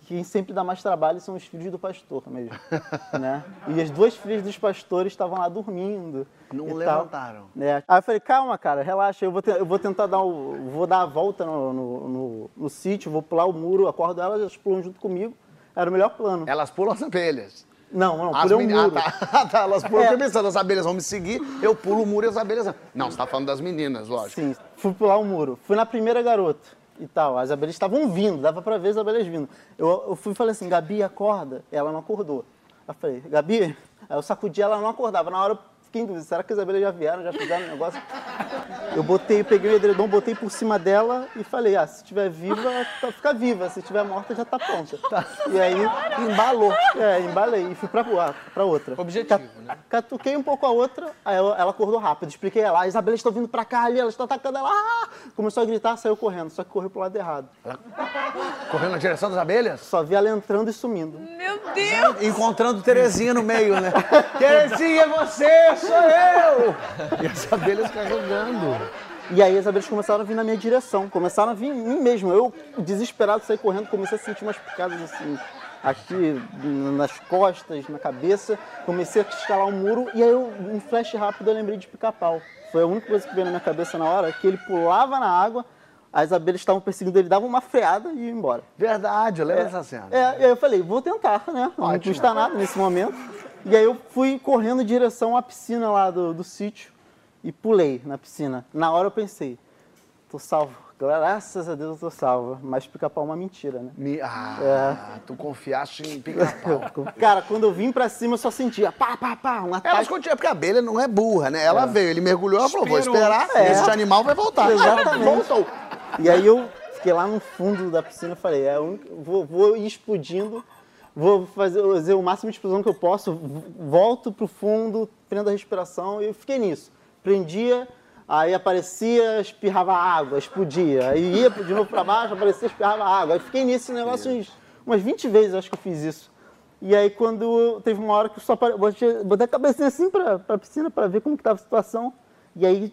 Que Quem sempre dá mais trabalho são os filhos do pastor mesmo. (laughs) né? E as duas filhas dos pastores estavam lá dormindo. Não levantaram. É. Aí eu falei, calma, cara, relaxa, eu vou, te- eu vou tentar dar o. Vou dar a volta no, no, no- no sítio, vou pular o muro, acordo elas, elas pulam junto comigo. Era o melhor plano. Elas pulam as abelhas. Não, não, As pulei muro. Ah, tá. (laughs) Ah, tá. Elas pulam, É. pensando, as abelhas vão me seguir, eu pulo o muro e as abelhas... Não, você tá falando das meninas, lógico. Sim, fui pular o muro. Fui na primeira garota e tal. As abelhas estavam vindo, dava pra ver as abelhas vindo. Eu, eu fui e falei assim, Gabi, acorda. Ela não acordou. Eu falei, Gabi, aí eu sacudi ela, não acordava. Na hora fiquei em dúvida, será que as abelhas já vieram, já fizeram o negócio? Eu botei, peguei o edredom, botei por cima dela e falei, ah, se estiver viva, tá, fica viva. Se estiver morta, já tá pronta. E aí, embalou. É, embalei e fui pra, pra outra. Objetivo, Ca- né? Catuquei um pouco a outra, aí ela, ela acordou rápido. Expliquei ela, as abelhas estão vindo pra cá ali, elas estão atacando ela. Ah! Começou a gritar, saiu correndo, só que correu pro lado errado. Correndo na direção das abelhas? Só vi ela entrando e sumindo. Meu Deus! Encontrando Terezinha no meio, né? (laughs) Terezinha, é você, sou eu! E as abelhas carregando. E aí as abelhas começaram a vir na minha direção, começaram a vir em mim mesmo. Eu, desesperado, saí correndo, comecei a sentir umas picadas assim, aqui nas costas, na cabeça. Comecei a escalar um muro e aí eu, em flash rápido, eu lembrei de pica-pau. Foi a única coisa que veio na minha cabeça na hora, que ele pulava na água, as abelhas estavam perseguindo ele, davam uma freada e ia embora. Verdade, eu lembro dessa cena. É, e aí eu falei, vou tentar, né? Não Ótimo. custa nada nesse momento. E aí eu fui correndo em direção à piscina lá do, do sítio e pulei na piscina. Na hora eu pensei, tô salvo. Graças a Deus eu tô salvo. Mas pica-pau é uma mentira, né? Me- Ah, É. tu confiaste em pica-pau. (laughs) Cara, quando eu vim pra cima eu só sentia pá, pá, pá, um Elas ataque. continuam, porque a abelha não é burra, né? Ela veio, ele mergulhou, ela falou, vou esperar, É. esse animal vai voltar. Exatamente. Voltou. E aí eu fiquei lá no fundo da piscina e falei, é, vou, vou ir explodindo, vou fazer, fazer o máximo de explosão que eu posso, volto pro fundo, prendo a respiração e eu fiquei nisso. Prendia, aí aparecia, espirrava água, explodia. Aí ia de novo pra baixo, aparecia, espirrava água. Aí fiquei nesse negócio uns, umas 20 vezes, acho que eu fiz isso. E aí quando teve uma hora que eu só botei, a cabecinha assim pra, pra piscina pra ver como que tava a situação. E aí,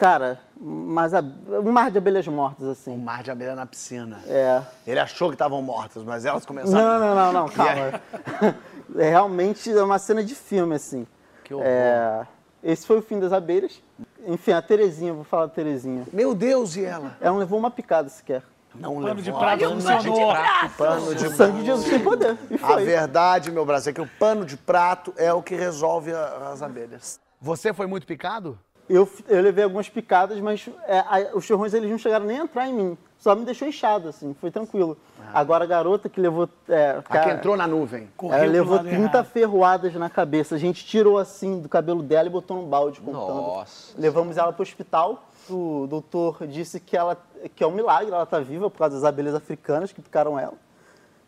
cara, mas a, um mar de abelhas mortas, Um assim. mar de abelha na piscina. É. Ele achou que estavam mortas, mas elas começaram... Não, não, não, não, (laughs) calma. (laughs) É realmente uma cena de filme, assim. Que horror. É, esse foi o fim das abelhas. Enfim, a Terezinha, vou falar da Terezinha. Meu Deus, e ela? Ela não levou uma picada sequer. Não Pano levou. de prato Olha o funcionou. Pano de O sangue de Jesus tem poder. E A foi. verdade, meu braço, é que o pano de prato é o que resolve a- as abelhas. Você foi muito picado? Eu, eu levei algumas picadas, mas é, a- os chorrões eles não chegaram nem a entrar em mim. Só me deixou inchado, assim, foi tranquilo. Agora a garota que levou. É, A que cara, entrou na nuvem. Correu ela levou lado 30 errado. ferroadas na cabeça. A gente tirou assim do cabelo dela e botou num balde contando. Nossa. Levamos ela para o hospital. O doutor disse que, ela, que é um milagre, ela está viva por causa das abelhas africanas que picaram ela.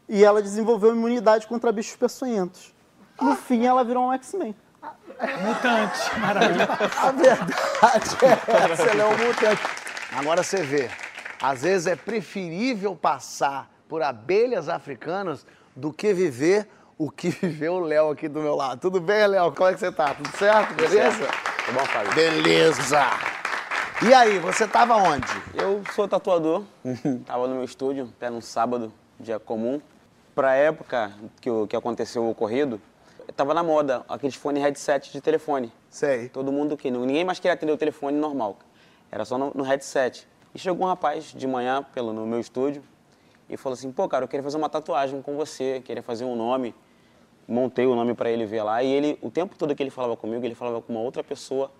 E ela desenvolveu imunidade contra bichos peçonhentos. No fim, ela virou um X-Men. Mutante. (laughs) Maravilha. A verdade é essa, ela é um mutante. Agora você vê, às vezes é preferível passar por abelhas africanas do que viver o que (laughs) viveu o Léo aqui do meu lado. Tudo bem, Léo? Como é que você tá? Tudo certo? Beleza? Tudo bom, Fábio? Beleza! E aí, você tava onde? Eu sou tatuador, tava no meu estúdio, até num sábado, dia comum. Pra época que, o- que aconteceu o ocorrido, tava na moda aqueles fone headset de telefone. Sei. Todo mundo que ninguém mais queria atender o telefone normal, era só no, no headset. E chegou um rapaz de manhã pelo no meu estúdio e falou assim: "Pô, cara, eu queria fazer uma tatuagem com você, queria fazer um nome". Montei o nome pra ele ver lá e ele o tempo todo que ele falava comigo, ele falava com uma outra pessoa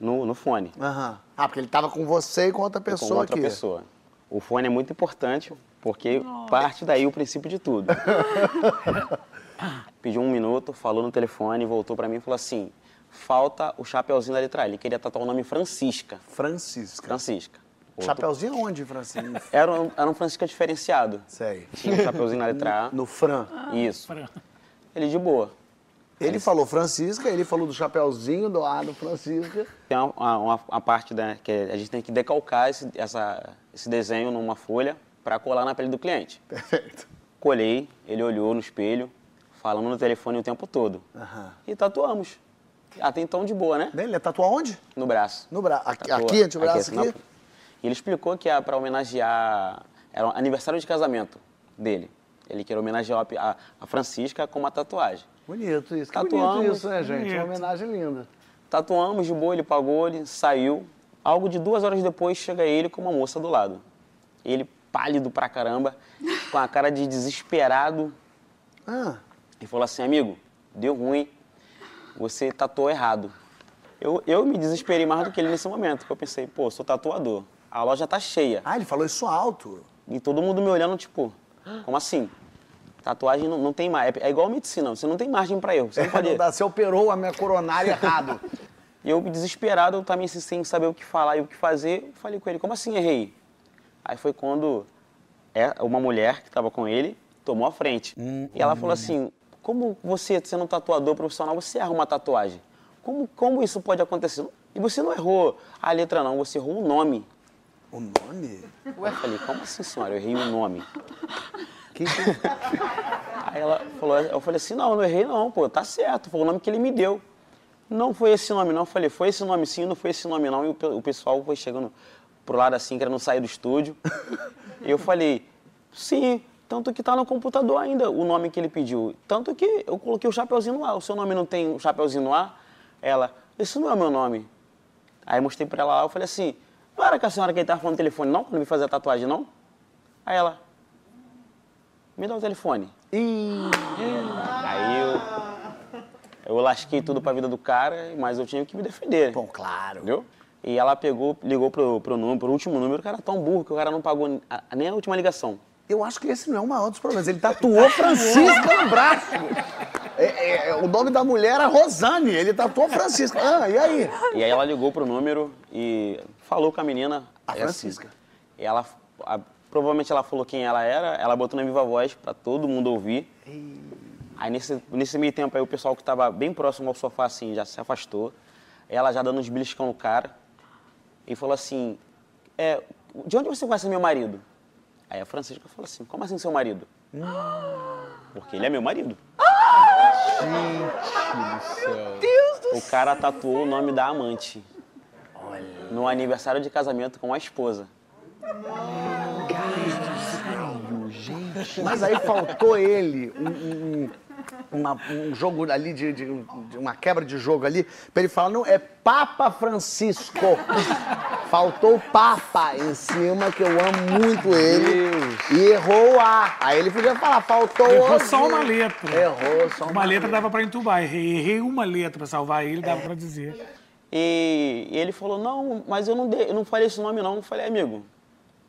no, no fone. Aham. Ah, porque ele tava com você e com outra com pessoa outra aqui. pessoa. O fone é muito importante, porque parte daí o princípio de tudo. (laughs) Pediu um minuto, falou no telefone, voltou pra mim e falou assim: falta o chapeuzinho da letra A. Ele queria tatuar o nome Francisca. Francisca. Francisca. Outro- Chapeuzinho onde, Francisca? (laughs) Era um, era um Francisca diferenciado. Sei. Tinha um chapeuzinho na letra A. No Fran. Isso. Ele de boa. Ele falou Francisca, ele falou do chapeuzinho do A do Francisca. Tem uma, uma- uma parte né, que a gente tem que decalcar esse, essa- esse desenho numa folha para colar na pele do cliente. Perfeito. Colhei, ele olhou no espelho, falando no telefone o tempo todo. Aham. E tatuamos. Até então de boa, né? Ele ia tatuar onde? No braço. No braço. Aqui, aqui, antebraço assim, aqui? na- E ele explicou que era para homenagear. Era um aniversário de casamento dele. Ele queria homenagear a, a Francisca com uma tatuagem. Bonito isso. Que Tatuamos. bonito isso, né, gente? Uma Bonito. homenagem linda. Tatuamos de boa, ele pagou, ele saiu. Algo de duas horas depois chega ele com uma moça do lado. Ele pálido pra caramba, com a cara de desesperado. Ah, E falou assim, amigo, deu ruim, você tatuou errado. Eu, eu me desesperei mais do que ele nesse momento, porque eu pensei, pô, sou tatuador, a loja tá cheia. ah, ele falou isso alto. E todo mundo me olhando, tipo, como assim? Tatuagem não, não tem mais. É igual medicina, você não tem margem pra erro. Você não (laughs) pode. Você operou a minha coronária errado. (laughs) E eu, desesperado, também assim, sem saber o que falar e o que fazer, eu falei com ele, como assim errei? Aí foi quando é, uma mulher que estava com ele tomou a frente. e ela falou assim, como você, sendo um tatuador profissional, você erra uma tatuagem? Como, como isso pode acontecer? E você não errou a letra não, você errou o nome. O nome? Eu falei, como assim, senhora? Eu errei o nome. Que... (laughs) Aí ela falou, eu falei assim, não, não errei não, pô, tá certo, foi o nome que ele me deu. Não foi esse nome não, eu falei, foi esse nome sim, não foi esse nome não. E o pessoal foi chegando pro lado assim, querendo sair do estúdio. (laughs) E eu falei, sim, tanto que tá no computador ainda o nome que ele pediu. Tanto que eu coloquei o chapeuzinho no ar, o seu nome não tem o chapeuzinho no ar? Ela, esse não é o meu nome. Aí mostrei pra ela lá, eu falei assim, não era com a senhora que ele tava falando no telefone não, quando me fazer a tatuagem não? Aí ela, me dá o telefone. Ih, Aí eu, eu lasquei tudo pra vida do cara, mas eu tinha que me defender. bom, claro. Entendeu? E ela pegou, ligou pro, pro número, pro último número, o cara é tão burro que o cara não pagou a- nem a última ligação. Eu acho que esse não é o maior dos problemas. Ele tatuou (laughs) Francisca no braço. É, é, é, o nome da mulher era Rosane. Ele tatuou Francisca. Ah, e aí? E aí ela ligou pro número e falou com a menina. A é Francisca. assim, E ela, a- provavelmente ela falou quem ela era, ela botou na viva voz pra todo mundo ouvir. Aí nesse, nesse meio tempo aí o pessoal que tava bem próximo ao sofá assim já se afastou. Ela já dando uns beliscão no cara. E falou assim, é, de onde você conhece meu marido? Aí a Francisca falou assim, como assim seu marido? Porque ele é meu marido. O cara tatuou o nome da amante. No aniversário de casamento com a esposa. Mas aí faltou ele um, um- uma- um jogo ali, de, de- de uma quebra de jogo ali, pra ele falar, não, é Papa Francisco. (laughs) Faltou o Papa em cima, que eu amo muito ele. E errou o A. Aí ele podia falar, faltou Errou o só uma letra. Errou só uma, Uma letra dava pra entubar. Errei, errei uma letra pra salvar ele, dava pra dizer. E, e ele falou, não, mas eu não, dei, eu não falei esse nome não. Eu falei, amigo,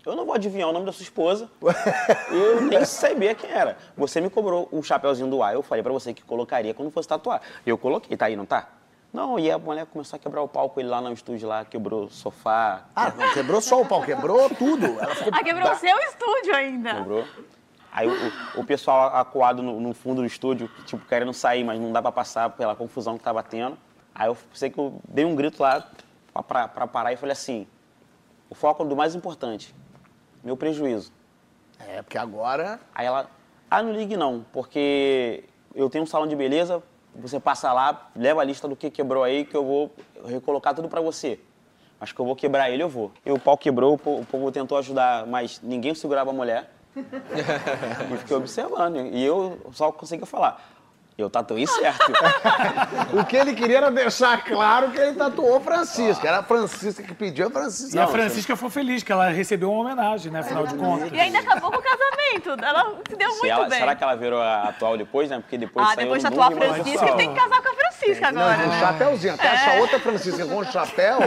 eu não vou adivinhar o nome da sua esposa. (laughs) eu nem sabia quem era. Você me cobrou o chapeuzinho do ar, eu falei pra você que colocaria quando fosse tatuar. Eu coloquei, tá aí, não tá? Não, e a mulher começou a quebrar o pau com ele lá no estúdio, lá, quebrou o sofá, Ah, não, quebrou só o pau, quebrou tudo. Ela ficou Ah, quebrou o seu estúdio ainda. Quebrou. Aí o, o- o pessoal acuado no, no fundo do estúdio, tipo, querendo sair, mas não dá pra passar pela confusão que tava tendo. Aí eu sei que eu dei um grito lá pra, pra- pra parar e falei assim, o foco do mais importante, meu prejuízo. É, porque agora. Aí ela, ah, não ligue não, porque eu tenho um salão de beleza, você passa lá, leva a lista do que quebrou aí, que eu vou recolocar tudo pra você. Mas que eu vou quebrar ele, eu vou. E o pau quebrou, o povo tentou ajudar, mas ninguém segurava a mulher. (laughs) e fiquei observando. E eu só conseguia falar, eu tatuei certo. (laughs) O que ele queria era deixar claro que ele tatuou Francisca. Era a Francisca que pediu, a Francisca. E a Não, Francisca foi feliz, que ela recebeu uma homenagem, né? Afinal de contas. E ainda acabou com o casamento. Ela se deu Se muito ela- bem. será que ela virou a atual depois, né? Porque depois Ah, saiu depois de tatuar a e Francisca, tem que casar com a Francisca Não, agora. com né? chapéuzinho. Até achar outra Francisca com chapéu,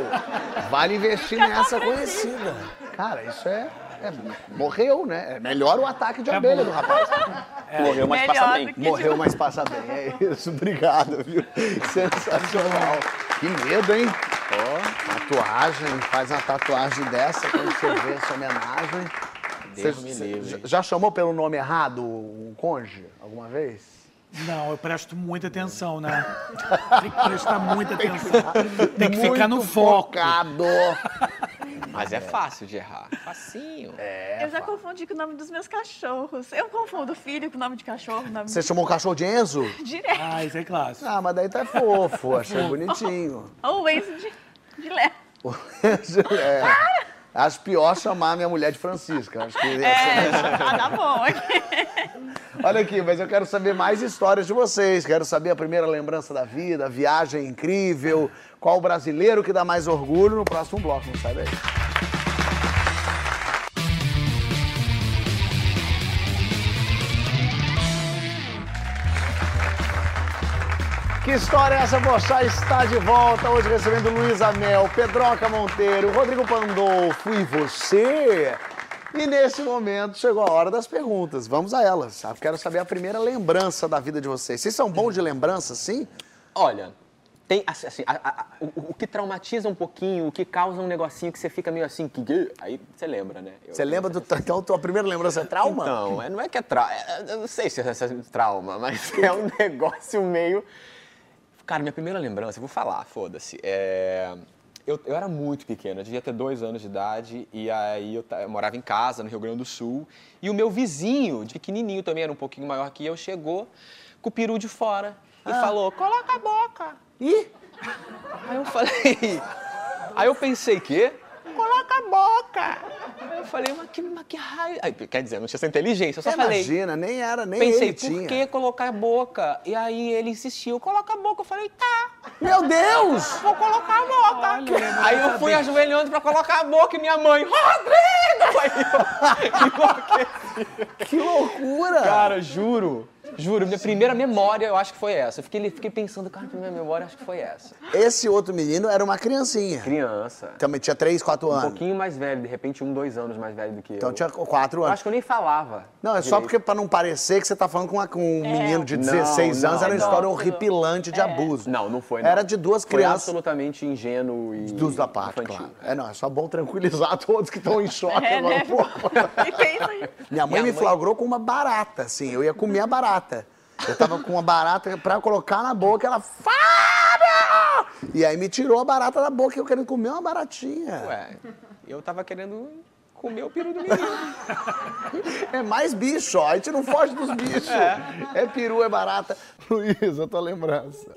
vale investir nessa conhecida. Cara, isso é. É, morreu, né? É melhor o ataque de abelha do rapaz. Morreu, mas passa bem. Morreu, mas passa bem. É isso, obrigado, viu? Sensacional. Que medo, hein? Ó, tatuagem, faz uma tatuagem dessa quando você vê essa homenagem. Deus Você- me livre. já- chamou pelo nome errado um cônjuge alguma vez? Não, eu presto muita atenção, né? Tem que prestar muita atenção. Tem que ficar no foco. focado. Mas é fácil de errar. Facinho. É, eu já confundi com o nome dos meus cachorros. Eu confundo filho com o nome de cachorro, nome Você chamou o cachorro de Enzo? de... (laughs) direto. Ah, isso é clássico. Ah, mas daí tá fofo, achei (laughs) bonitinho. Ou o Enzo de, de Léo. O Enzo, é. Acho pior chamar minha mulher de Francisca. Acho que ser É, (laughs) ah, tá bom. (laughs) Olha aqui, mas eu quero saber mais histórias de vocês. Quero saber a primeira lembrança da vida, a viagem incrível, qual o brasileiro que dá mais orgulho no próximo bloco. Não sai daí. Que história é essa, Bochá está de volta hoje recebendo Luísa Mel, Pedroca Monteiro, Rodrigo Pandolfo e você. E nesse momento chegou a hora das perguntas. Vamos a elas. Eu quero saber a primeira lembrança da vida de vocês. Vocês são bons de lembrança, sim? Olha, tem assim, assim, a- a- o, o que traumatiza um pouquinho, o que causa um negocinho que você fica meio assim, que, aí você lembra, né? Eu- Você lembra do. tra- Então, tua primeira lembrança é trauma? Não, é- não é que é trauma. Eu não sei se é é trauma, mas (laughs) é um negócio meio. Cara, minha primeira lembrança, eu vou falar, foda-se. É, Eu, eu era muito pequeno, eu devia ter dois anos de idade, e aí eu, eu morava em casa, no Rio Grande do Sul, e o meu vizinho, de pequenininho também, era um pouquinho maior que eu, chegou com o peru de fora e falou: coloca a boca. Ih! Aí eu falei. (laughs) Aí eu pensei, quê? Coloca a boca. Eu falei, mas que, mas que raio. Aí, quer dizer, não tinha essa inteligência, eu só falei. Imagina, nem era, nem Pensei, ele por tinha. que colocar a boca? E aí ele insistiu, coloca a boca. Eu falei, tá, Meu Deus! vou colocar a boca. Olha, aí eu fui ajoelhando pra colocar a boca e minha mãe, Rodrigo! Aí eu. (laughs) Que loucura! Cara, juro, juro, minha primeira memória eu acho que foi essa. Eu fiquei, fiquei pensando, cara, minha primeira memória eu acho que foi essa. Esse outro menino era uma criancinha. Criança. Também tinha 3, 4 Um anos. pouquinho mais velho, de repente um, dois anos mais velho do que eu. Então tinha 4 Eu anos. acho que eu nem falava. Não, é só direito. porque pra não parecer que você tá falando com, uma- com um menino de Não, 16 anos, não, era uma não. história horripilante de abuso. Não, não foi. Não. Era de duas Foi crianças. absolutamente ingênuo e. Dos da parte, infantil. claro. É, não, é só bom tranquilizar (laughs) todos que estão em choque É, agora. né? Pô. (laughs) (laughs) E? Minha mãe Minha me mãe- flagrou com uma barata, assim. Eu ia comer a barata. Eu tava com uma barata pra colocar na boca, ela. Fábio! E aí me tirou a barata da boca, eu querendo comer uma baratinha. Ué, eu tava querendo comer o peru do menino. (laughs) É mais bicho, ó. A gente não foge dos bichos. É, peru, é barata. (laughs) Luísa, tua lembrança.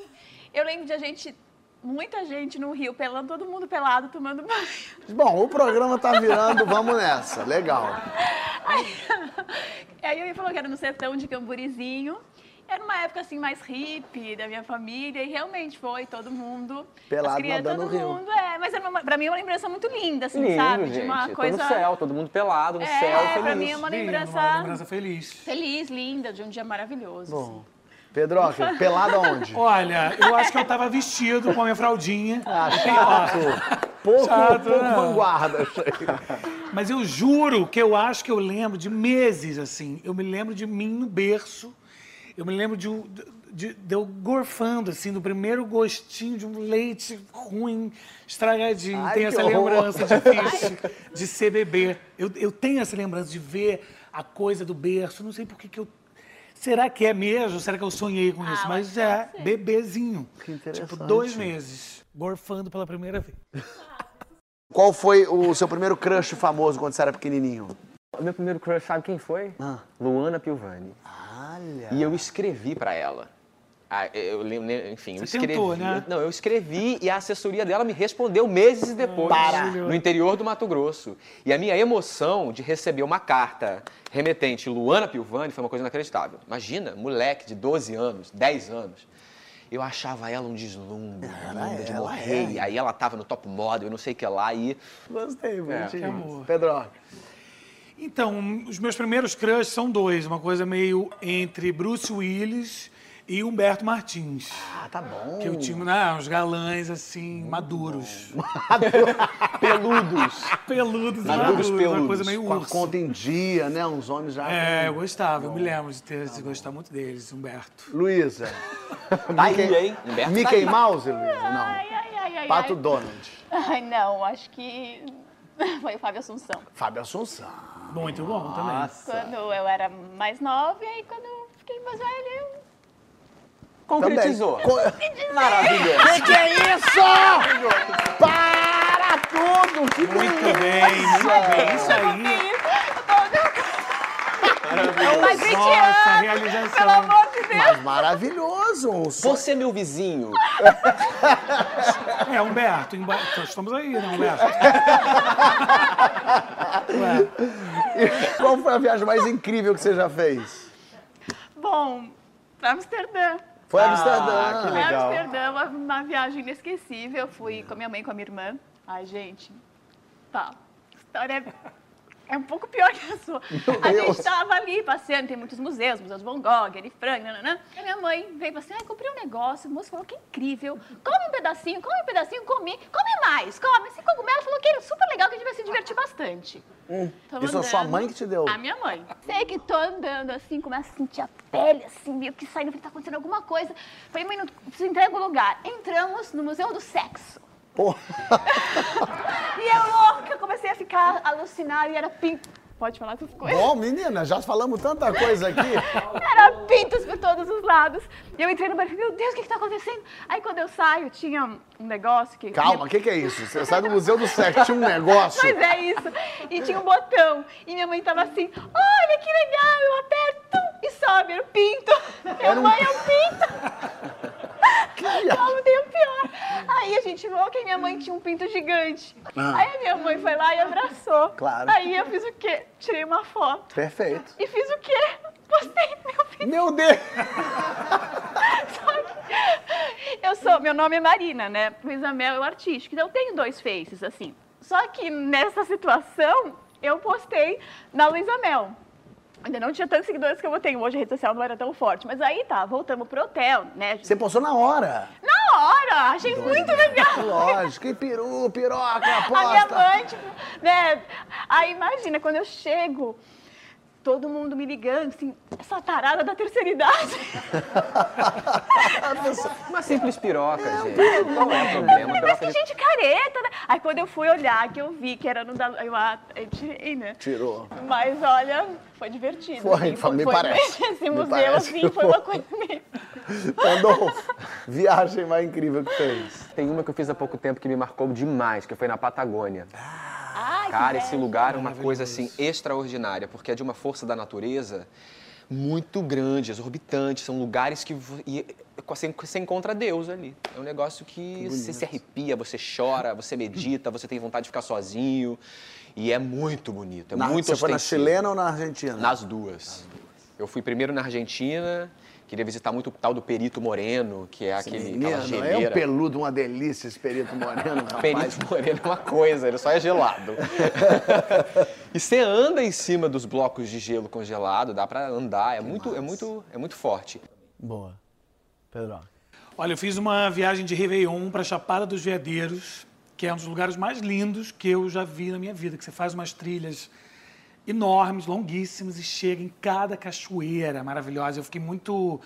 Eu lembro de a gente, muita gente no Rio, pelando, todo mundo pelado, tomando banho. Bom, o programa tá virando, vamos nessa. Legal. (laughs) Aí eu falou que era no sertão de Camburizinho. Era uma época assim mais hippie da minha família e realmente foi todo mundo. Pelado as crianças, nadando todo no rio. mundo, é, mas era uma, pra mim é uma lembrança muito linda, assim, Lindo, sabe? gente. De uma Tô coisa no céu, todo mundo pelado, no É, céu, pra feliz. mim é uma Lindo, lembrança- Uma lembrança feliz. feliz, linda, de um dia maravilhoso. Bom. Pedroca, pelado aonde? Olha, eu acho que eu tava vestido com a minha fraldinha. Ah, chato. Pouco, Chato, pouco não. vanguarda. (laughs) isso. Mas eu juro que eu acho que eu lembro de meses, assim. Eu me lembro de mim no berço. Eu me lembro de, um- de, de eu gorfando, assim, do primeiro gostinho de um leite ruim, estragadinho. Ai, tenho essa horror. lembrança difícil (laughs) de ser bebê. Eu, eu tenho essa lembrança de ver a coisa do berço. Não sei por que que eu... Será que é mesmo? Será que eu sonhei com isso? Ah, Mas mas é, bebezinho. Que interessante. Tipo, dois meses, gorfando pela primeira vez. Qual foi o seu primeiro crush famoso quando você era pequenininho? O meu primeiro crush, sabe quem foi? Ah. Luana Piovani. Olha. E eu escrevi pra ela. Ah, eu lembro, enfim, eu Você escrevi. tentou, né? Não, eu escrevi e a assessoria dela me respondeu meses depois, Para. no interior do Mato Grosso. E a minha emoção de receber uma carta remetente Luana Piovani foi uma coisa inacreditável. Imagina, moleque de 12 anos, 10 anos. Eu achava ela um deslumbre, linda de ela morrer. é. E aí ela tava no top model, eu não sei o que lá. E Gostei, bonitinho. que amor. Pedroca. Então, os meus primeiros crushes são dois. Uma coisa meio entre Bruce Willis E Humberto Martins. Ah, tá bom. Que eu tinha né, uns galãs, assim, maduros. (laughs) Peludos. Peludos, Maduros, maduros, uma peludos. coisa meio Com a urso. conta em dia, né? Uns homens já. É, eu gostava, eu me lembro de, ter, de gostar muito deles, Humberto. Luísa. Tá aí, hein? Humberto tá Mickey aí. Mouse, Luísa? Não. ai, ai, ai. Pato ai. Donald. Ai, não, acho que (laughs) foi o Fábio Assunção. Fábio Assunção. Muito bom também. Quando eu era mais nova e aí quando eu fiquei mais velha, eu... Concretizou. Co- Maravilhoso. Que que é isso? Para tudo! Que Muito bem, muito bem. Isso aí. Mas 20 Nossa, realização. pelo amor de Deus. Mas maravilhoso! Você é meu vizinho. É, Humberto, emba... estamos aí, né, Humberto? Ué, Qual foi a viagem mais incrível que você já fez? Bom, pra Amsterdã. Foi Ah, Amsterdã. que legal. Amsterdã, uma, uma viagem inesquecível. Eu fui com a minha mãe e com a minha irmã. Ai, gente, tá. História é, um pouco pior que a sua. a Deus. gente tava ali passeando, tem muitos museus, Museu de Van Gogh, Anne Frank, nananã. E a minha mãe veio e falou assim, ai, comprei um negócio. O moço falou que é incrível. Come um pedacinho, come um pedacinho, comi. Come mais, come. Esse cogumelo falou que é super legal, que a gente vai se divertir bastante. Tamo Isso é sua andando. mãe que te deu? A minha mãe. Sei que tô andando assim, começo a sentir a pele, assim, meio que saindo, falei, tá acontecendo alguma coisa. Falei, mãe, não se entrega o lugar. Entramos no Museu do Sexo. Porra. (laughs) E eu louca, comecei a ficar alucinada e era pinto. Pode falar essas coisas? Bom, menina, já falamos tanta coisa aqui. (laughs) Era pintos por todos os lados. E eu entrei no banheiro e falei, meu Deus, o que que tá acontecendo? Aí quando eu saio, tinha um negócio que... Calma, o que, que é isso? Você sai do Museu do Sexo, tinha um (laughs) negócio. Mas é isso. E tinha um botão. E minha mãe tava assim, olha que legal, eu aperto e sobe, era o pinto. Minha Era um mãe é um pinto. Calma, tem o pior. Aí a gente louca e minha mãe tinha um pinto gigante. Ah. Aí a minha mãe foi lá e abraçou. Claro. Aí eu fiz o quê? Tirei uma foto. Perfeito. E fiz o quê? Postei no meu pinto. Meu Deus! (laughs) Só que eu sou, meu nome é Marina, né? Luísa Mel é o artístico. Então eu tenho dois faces, assim. Só que nessa situação, eu postei na Luísa Mel. Ainda não tinha tantos seguidores que eu tenho. Hoje a rede social não era tão forte. Mas aí tá, voltamos pro hotel, né? Você postou na hora. Na hora! Achei muito legal! Lógico, que peru, piroca, A minha aposta. mãe, tipo, né? Aí imagina, quando eu chego, todo mundo me ligando, assim, essa tarada da terceira idade. (laughs) Uma simples piroca, gente. Não é problema. Mas Piroca que de... gente careta, né? Aí quando eu fui olhar, que eu vi que era no da. Eu, ah, eu tirei, né? Tirou. Mas olha, foi divertido. Foi, assim, me parece. (laughs) Esse Me museu, parece assim, que foi uma coisa (laughs) meio. Pandolfo, viagem mais incrível que fez. Tem uma que eu fiz há pouco tempo que me marcou demais, que foi na Patagônia. Ai, Cara, esse lugar é uma coisa assim extraordinária, porque é de uma força da natureza muito grande, exorbitante. São lugares que vo- e- você, você encontra Deus ali. É um negócio que você se arrepia, você chora, você medita, você tem vontade de ficar sozinho. E é muito bonito, é Na- muito você foi na ostensivo. chilena ou na argentina? Nas duas. Eu fui primeiro na Argentina, queria visitar muito o tal do Perito Moreno, que é aquele, aquela Menino, é um geleira. peludo, uma delícia esse perito moreno, (laughs) rapaz. Perito Moreno é uma coisa, ele só é gelado. (laughs) e você anda em cima dos blocos de gelo congelado, dá pra andar, é muito, é muito, é muito forte. Boa. Pedro. Olha, eu fiz uma viagem de Réveillon para Chapada dos Veadeiros, que é um dos lugares mais lindos que eu já vi na minha vida, que você faz umas trilhas enormes, longuíssimas, e chega em cada cachoeira maravilhosa. Eu fiquei muito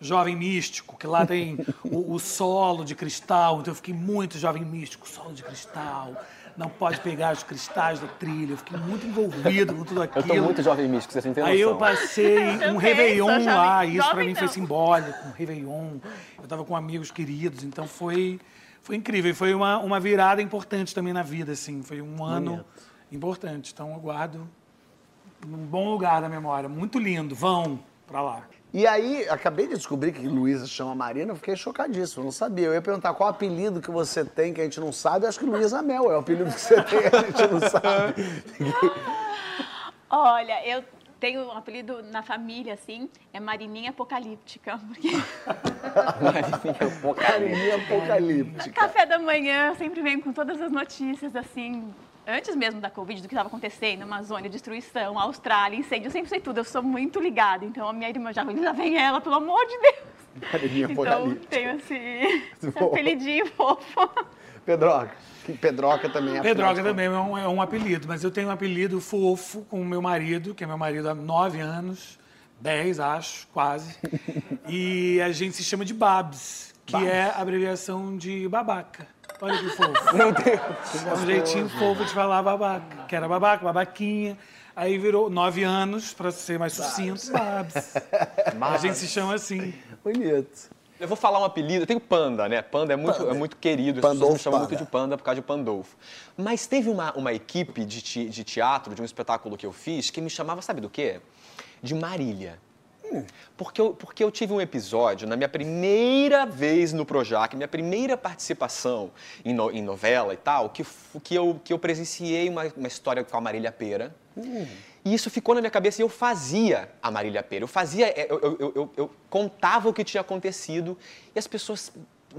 jovem místico, que lá tem o, o solo de cristal, então eu fiquei muito jovem místico, solo de cristal, não pode pegar os cristais da trilha, eu fiquei muito envolvido com tudo Eu aquilo. tô muito jovem místico, vocês não têm noção. Aí eu passei (laughs) um Também, Réveillon lá, e isso pra jovem mim foi não. simbólico, um Réveillon. Eu tava com amigos queridos, então foi, foi incrível. E foi uma, uma virada importante também na vida, assim. Foi um ano importante. Então eu guardo num bom lugar da memória. Muito lindo. Vão pra lá. E aí, acabei de descobrir que Luísa chama Marina, eu fiquei chocadíssimo, eu não sabia. Eu ia perguntar qual apelido que você tem que a gente não sabe, eu acho que Luísa Mel é o apelido que você tem, a gente não sabe. (laughs) Olha, eu tenho um apelido na família, assim, é Marininha Apocalíptica. Porque (laughs) Marininha apocalíptica. café da manhã sempre vem com todas as notícias, assim, antes mesmo da Covid, do que estava acontecendo, Amazônia, destruição, Austrália, incêndio, eu sempre sei tudo, eu sou muito ligada. Então a minha irmã já, lá vem ela, pelo amor de Deus. Marilinha Então tenho esse, (laughs) esse apelidinho fofo. Pedroca. Pedroca também é Pedroca também é um, é um apelido, mas eu tenho um apelido fofo com o meu marido, que é meu marido há nove anos, dez, acho, quase. (laughs) E a gente se chama de Babs, que é a abreviação de babaca. Olha que fofo. (laughs) Meu Deus. É um jeitinho fofo de falar babaca, que era babaca, babaquinha. Aí virou nove anos, para ser mais sucinto, Babs. A gente se chama assim. Bonito. Eu vou falar um apelido, eu tenho Panda, né? Panda é muito, é muito querido, as pessoas Pandolfo me chamam Panda. muito de Panda por causa de Pandolfo. Mas teve uma, uma equipe de, te- de teatro, de um espetáculo que eu fiz, que me chamava, sabe do quê? De Marília. Porque eu, porque eu tive um episódio, na minha primeira vez no Projac, minha primeira participação em, no- em novela e tal, que, que, eu, que eu presenciei uma, uma história com a Marília Pera. E isso ficou na minha cabeça e eu fazia a Marília Pera. Eu fazia, é, eu, eu, eu- eu- contava o que tinha acontecido e as pessoas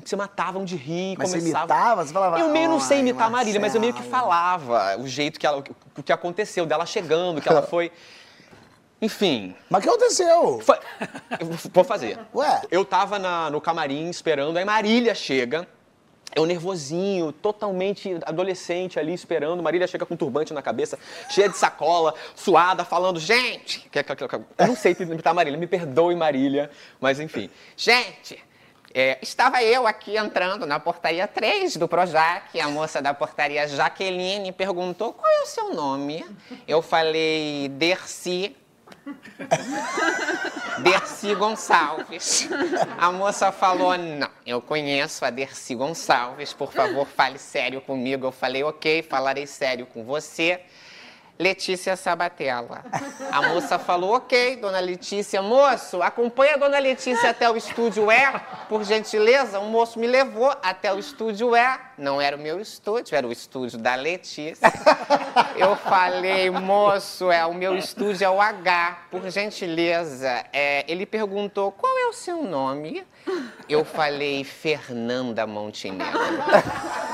se matavam de rir, Mas você começavam... imitava? Você falava, Eu meio não sei "Ai, imitar a Marília, mas eu meio que Marcela." falava o jeito que ela, o que aconteceu, dela chegando, que ela (laughs) foi... Enfim, Mas o que aconteceu? Eu Vou fazer. Ué? Eu tava na- no camarim esperando, aí Marília chega. Eu nervosinho, totalmente adolescente ali esperando. Marília chega com um turbante na cabeça, cheia de sacola, suada, falando: gente. que- Eu não sei imitar a Marília, me perdoe, Marília, mas enfim. Gente, é, estava eu aqui entrando na portaria 3 do Projac. A moça da portaria Jaqueline perguntou: qual é o seu nome? Eu falei: Dercy. (laughs) Dercy Gonçalves. A moça falou: Não, eu conheço a Dercy Gonçalves, por favor, fale sério comigo. Eu falei: Ok, falarei sério com você. Letícia Sabatella. A moça falou: Ok, dona Letícia. Moço, acompanha a dona Letícia até o estúdio E, por gentileza. O moço me levou até o estúdio E. Não era o meu estúdio, era o estúdio da Letícia. (laughs) Eu falei, moço, é o meu estúdio é o H, por gentileza. É, ele perguntou qual é o seu nome. Eu falei Fernanda Montenegro. (laughs)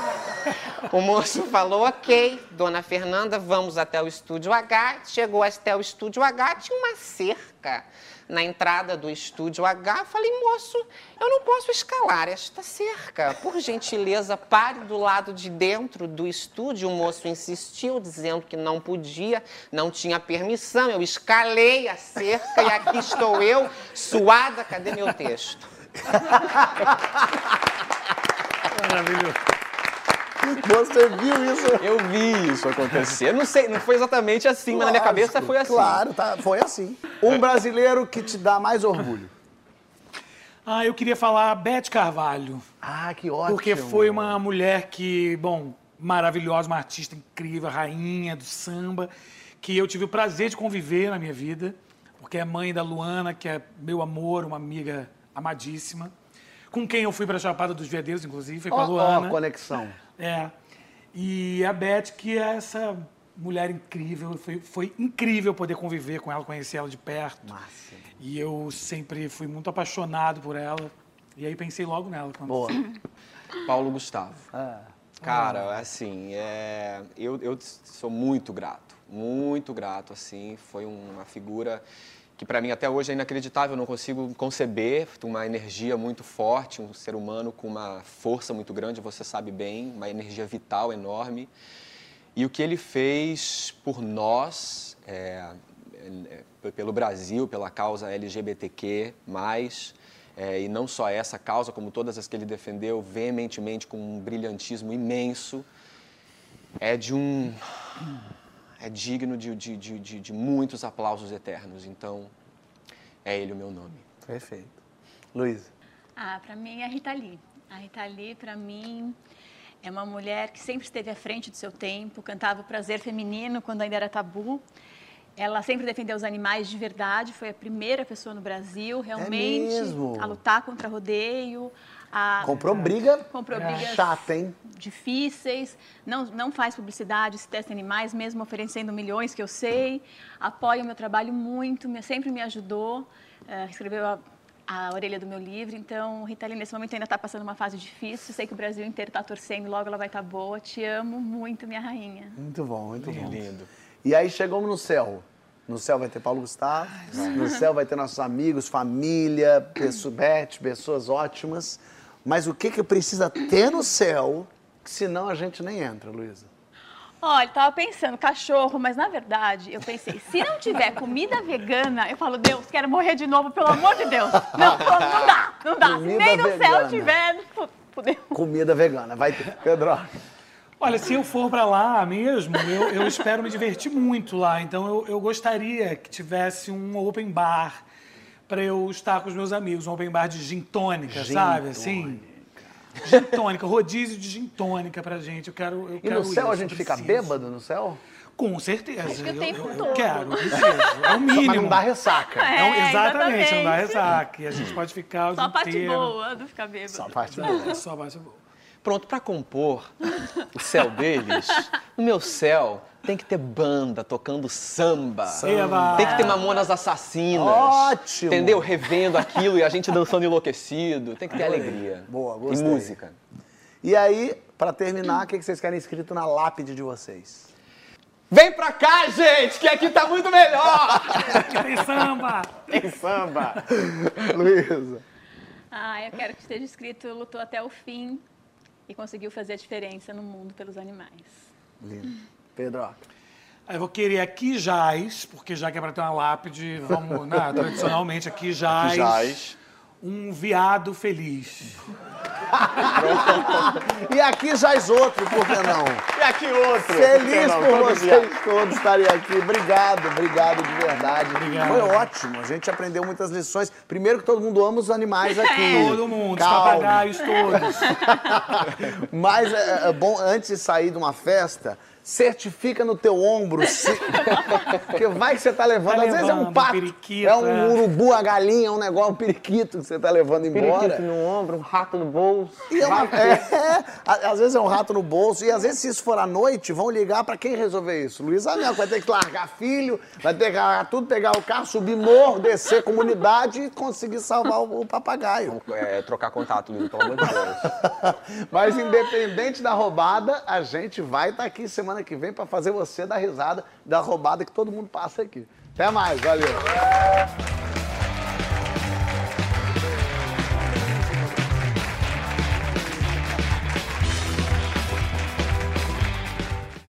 O moço falou, ok, dona Fernanda, vamos até o estúdio H. Chegou até o estúdio H, tinha uma cerca na entrada do estúdio H. Falei, moço, eu não posso escalar esta cerca. Por gentileza, pare do lado de dentro do estúdio. O moço insistiu, dizendo que não podia, não tinha permissão. Eu escalei a cerca e aqui estou eu, suada. Cadê meu texto? (laughs) Maravilhoso. (laughs) Você viu isso? Eu vi isso acontecer. Não sei, não foi exatamente assim, mas na minha cabeça foi assim. Claro, tá, foi assim. Um brasileiro que te dá mais orgulho. Ah, eu queria falar Beth Carvalho. Ah, que ótimo. Porque foi uma mulher que, bom, maravilhosa, uma artista incrível, rainha do samba, que eu tive o prazer de conviver na minha vida, porque é mãe da Luana, que é meu amor, uma amiga amadíssima, com quem eu fui para a Chapada dos Veadeiros, inclusive, foi com a Ó, ó, Luana. conexão. É. E a Beth, que é essa mulher incrível, foi, foi incrível poder conviver com ela, conhecer ela de perto. Massa. E eu sempre fui muito apaixonado por ela. E aí pensei logo nela. Quando... Boa. (laughs) Paulo Gustavo. Ah. Cara, assim, é, eu, eu sou muito grato, muito grato, assim, foi uma figura que para mim até hoje é inacreditável, eu não consigo conceber, uma energia muito forte, um ser humano com uma força muito grande, você sabe bem, uma energia vital enorme. E o que ele fez por nós, é, é, pelo Brasil, pela causa LGBTQ+, é, e não só essa causa, como todas as que ele defendeu veementemente, com um brilhantismo imenso, é de um... é digno de, de, de, de, de muitos aplausos eternos. Então, é ele o meu nome. Perfeito. Luísa. Ah, para mim é a Rita Lee. A Rita Lee, para mim, é uma mulher que sempre esteve à frente do seu tempo, cantava o prazer feminino quando ainda era tabu. Ela sempre defendeu os animais de verdade, foi a primeira pessoa no Brasil realmente mesmo? a lutar contra rodeio. A, Comprou briga Comprou brigas chata, hein? difíceis, não, não faz publicidade, se testa animais, mesmo oferecendo milhões, que eu sei. Apoia o meu trabalho muito, me- sempre me ajudou. eh, escreveu a, a orelha do meu livro. Então, Rita Lee, nesse momento, ainda está passando uma fase difícil. Sei que o Brasil inteiro está torcendo, logo ela vai estar boa. Te amo muito, minha rainha. Muito bom, muito bom. Lindo. E aí chegamos no céu. No céu vai ter Paulo Gustavo, no céu vai ter nossos amigos, família, pessoa, Beth, pessoas ótimas. Mas o que, que precisa ter no céu, que senão a gente nem entra, Luísa? Olha, tava pensando, cachorro, mas na verdade eu pensei, se não tiver comida vegana, eu falo, Deus, quero morrer de novo, pelo amor de Deus. Não, (laughs) não dá, não dá. Se Comida nem no vegana. céu tiver, fu- fudeu. Comida vegana, vai ter. Pedro, Olha, se eu for pra lá mesmo, eu, eu espero me divertir muito lá. Então eu, eu gostaria que tivesse um open bar pra eu estar com os meus amigos, um open bar de gin tônica, Gin sabe? Assim. Gin tônica, rodízio de gin tônica pra gente. Eu quero. Eu e quero no céu isso, a gente fica bêbado no céu? Com certeza. Acho que o eu, tempo eu, eu todo. quero, preciso. É o (laughs) mínimo. Mas não dá ressaca. Não, É, exatamente, não dá exatamente. ressaca. E a gente pode ficar o Só a parte inteiro. boa do ficar bêbado. Só a parte boa. Exato, Só a parte boa. Pronto, pra compor o céu deles, no meu céu tem que ter banda tocando samba. Eba! Tem que ter mamonas assassinas. Ótimo! Entendeu? Revendo aquilo e a gente dançando enlouquecido. Tem que ter alegria. Boa, E gostei. música. E aí, pra terminar, o que que vocês querem escrito na lápide de vocês? Vem pra cá, gente, que aqui tá muito melhor! (laughs) Tem samba! Em samba! Luísa. Ah, eu quero que esteja escrito, lutou até o fim e conseguiu fazer a diferença no mundo pelos animais. Lindo. Pedro. Aí eu vou querer aqui jaz, porque já que é pra ter uma lápide, vamos, (laughs) né, tradicionalmente aqui jaz, jaz. um viado feliz. E aqui é outro, por que não? E aqui outro. Feliz Não, por todo vocês todos estarem aqui. Obrigado, obrigado de verdade. Obrigado. Foi ótimo. A gente aprendeu muitas lições. Primeiro que todo mundo ama os animais aqui. (laughs) Todo mundo, os Calma. papagaios todos. (laughs) Mas é, é bom, antes de sair de uma festa, certifica no teu ombro. Se... (laughs) Porque vai que você tá levando. Tá Às vezes é um levando, pato, é um é. urubu, a galinha, é um negócio, um periquito que você tá levando embora. Periquito no ombro, um rato no bolso. E é uma- é, (laughs) às vezes é um rato no bolso, e às vezes, se isso for à noite, vão ligar pra quem resolver isso. Luiz Anel vai ter que largar filho, vai ter que largar tudo, pegar o carro, subir morro, descer comunidade e conseguir salvar o, o papagaio. É, trocar contato, Luiz, pelo amor de Deus. (laughs) Mas independente da roubada, a gente vai estar aqui semana que vem pra fazer você dar risada da roubada que todo mundo passa aqui. Até mais, valeu.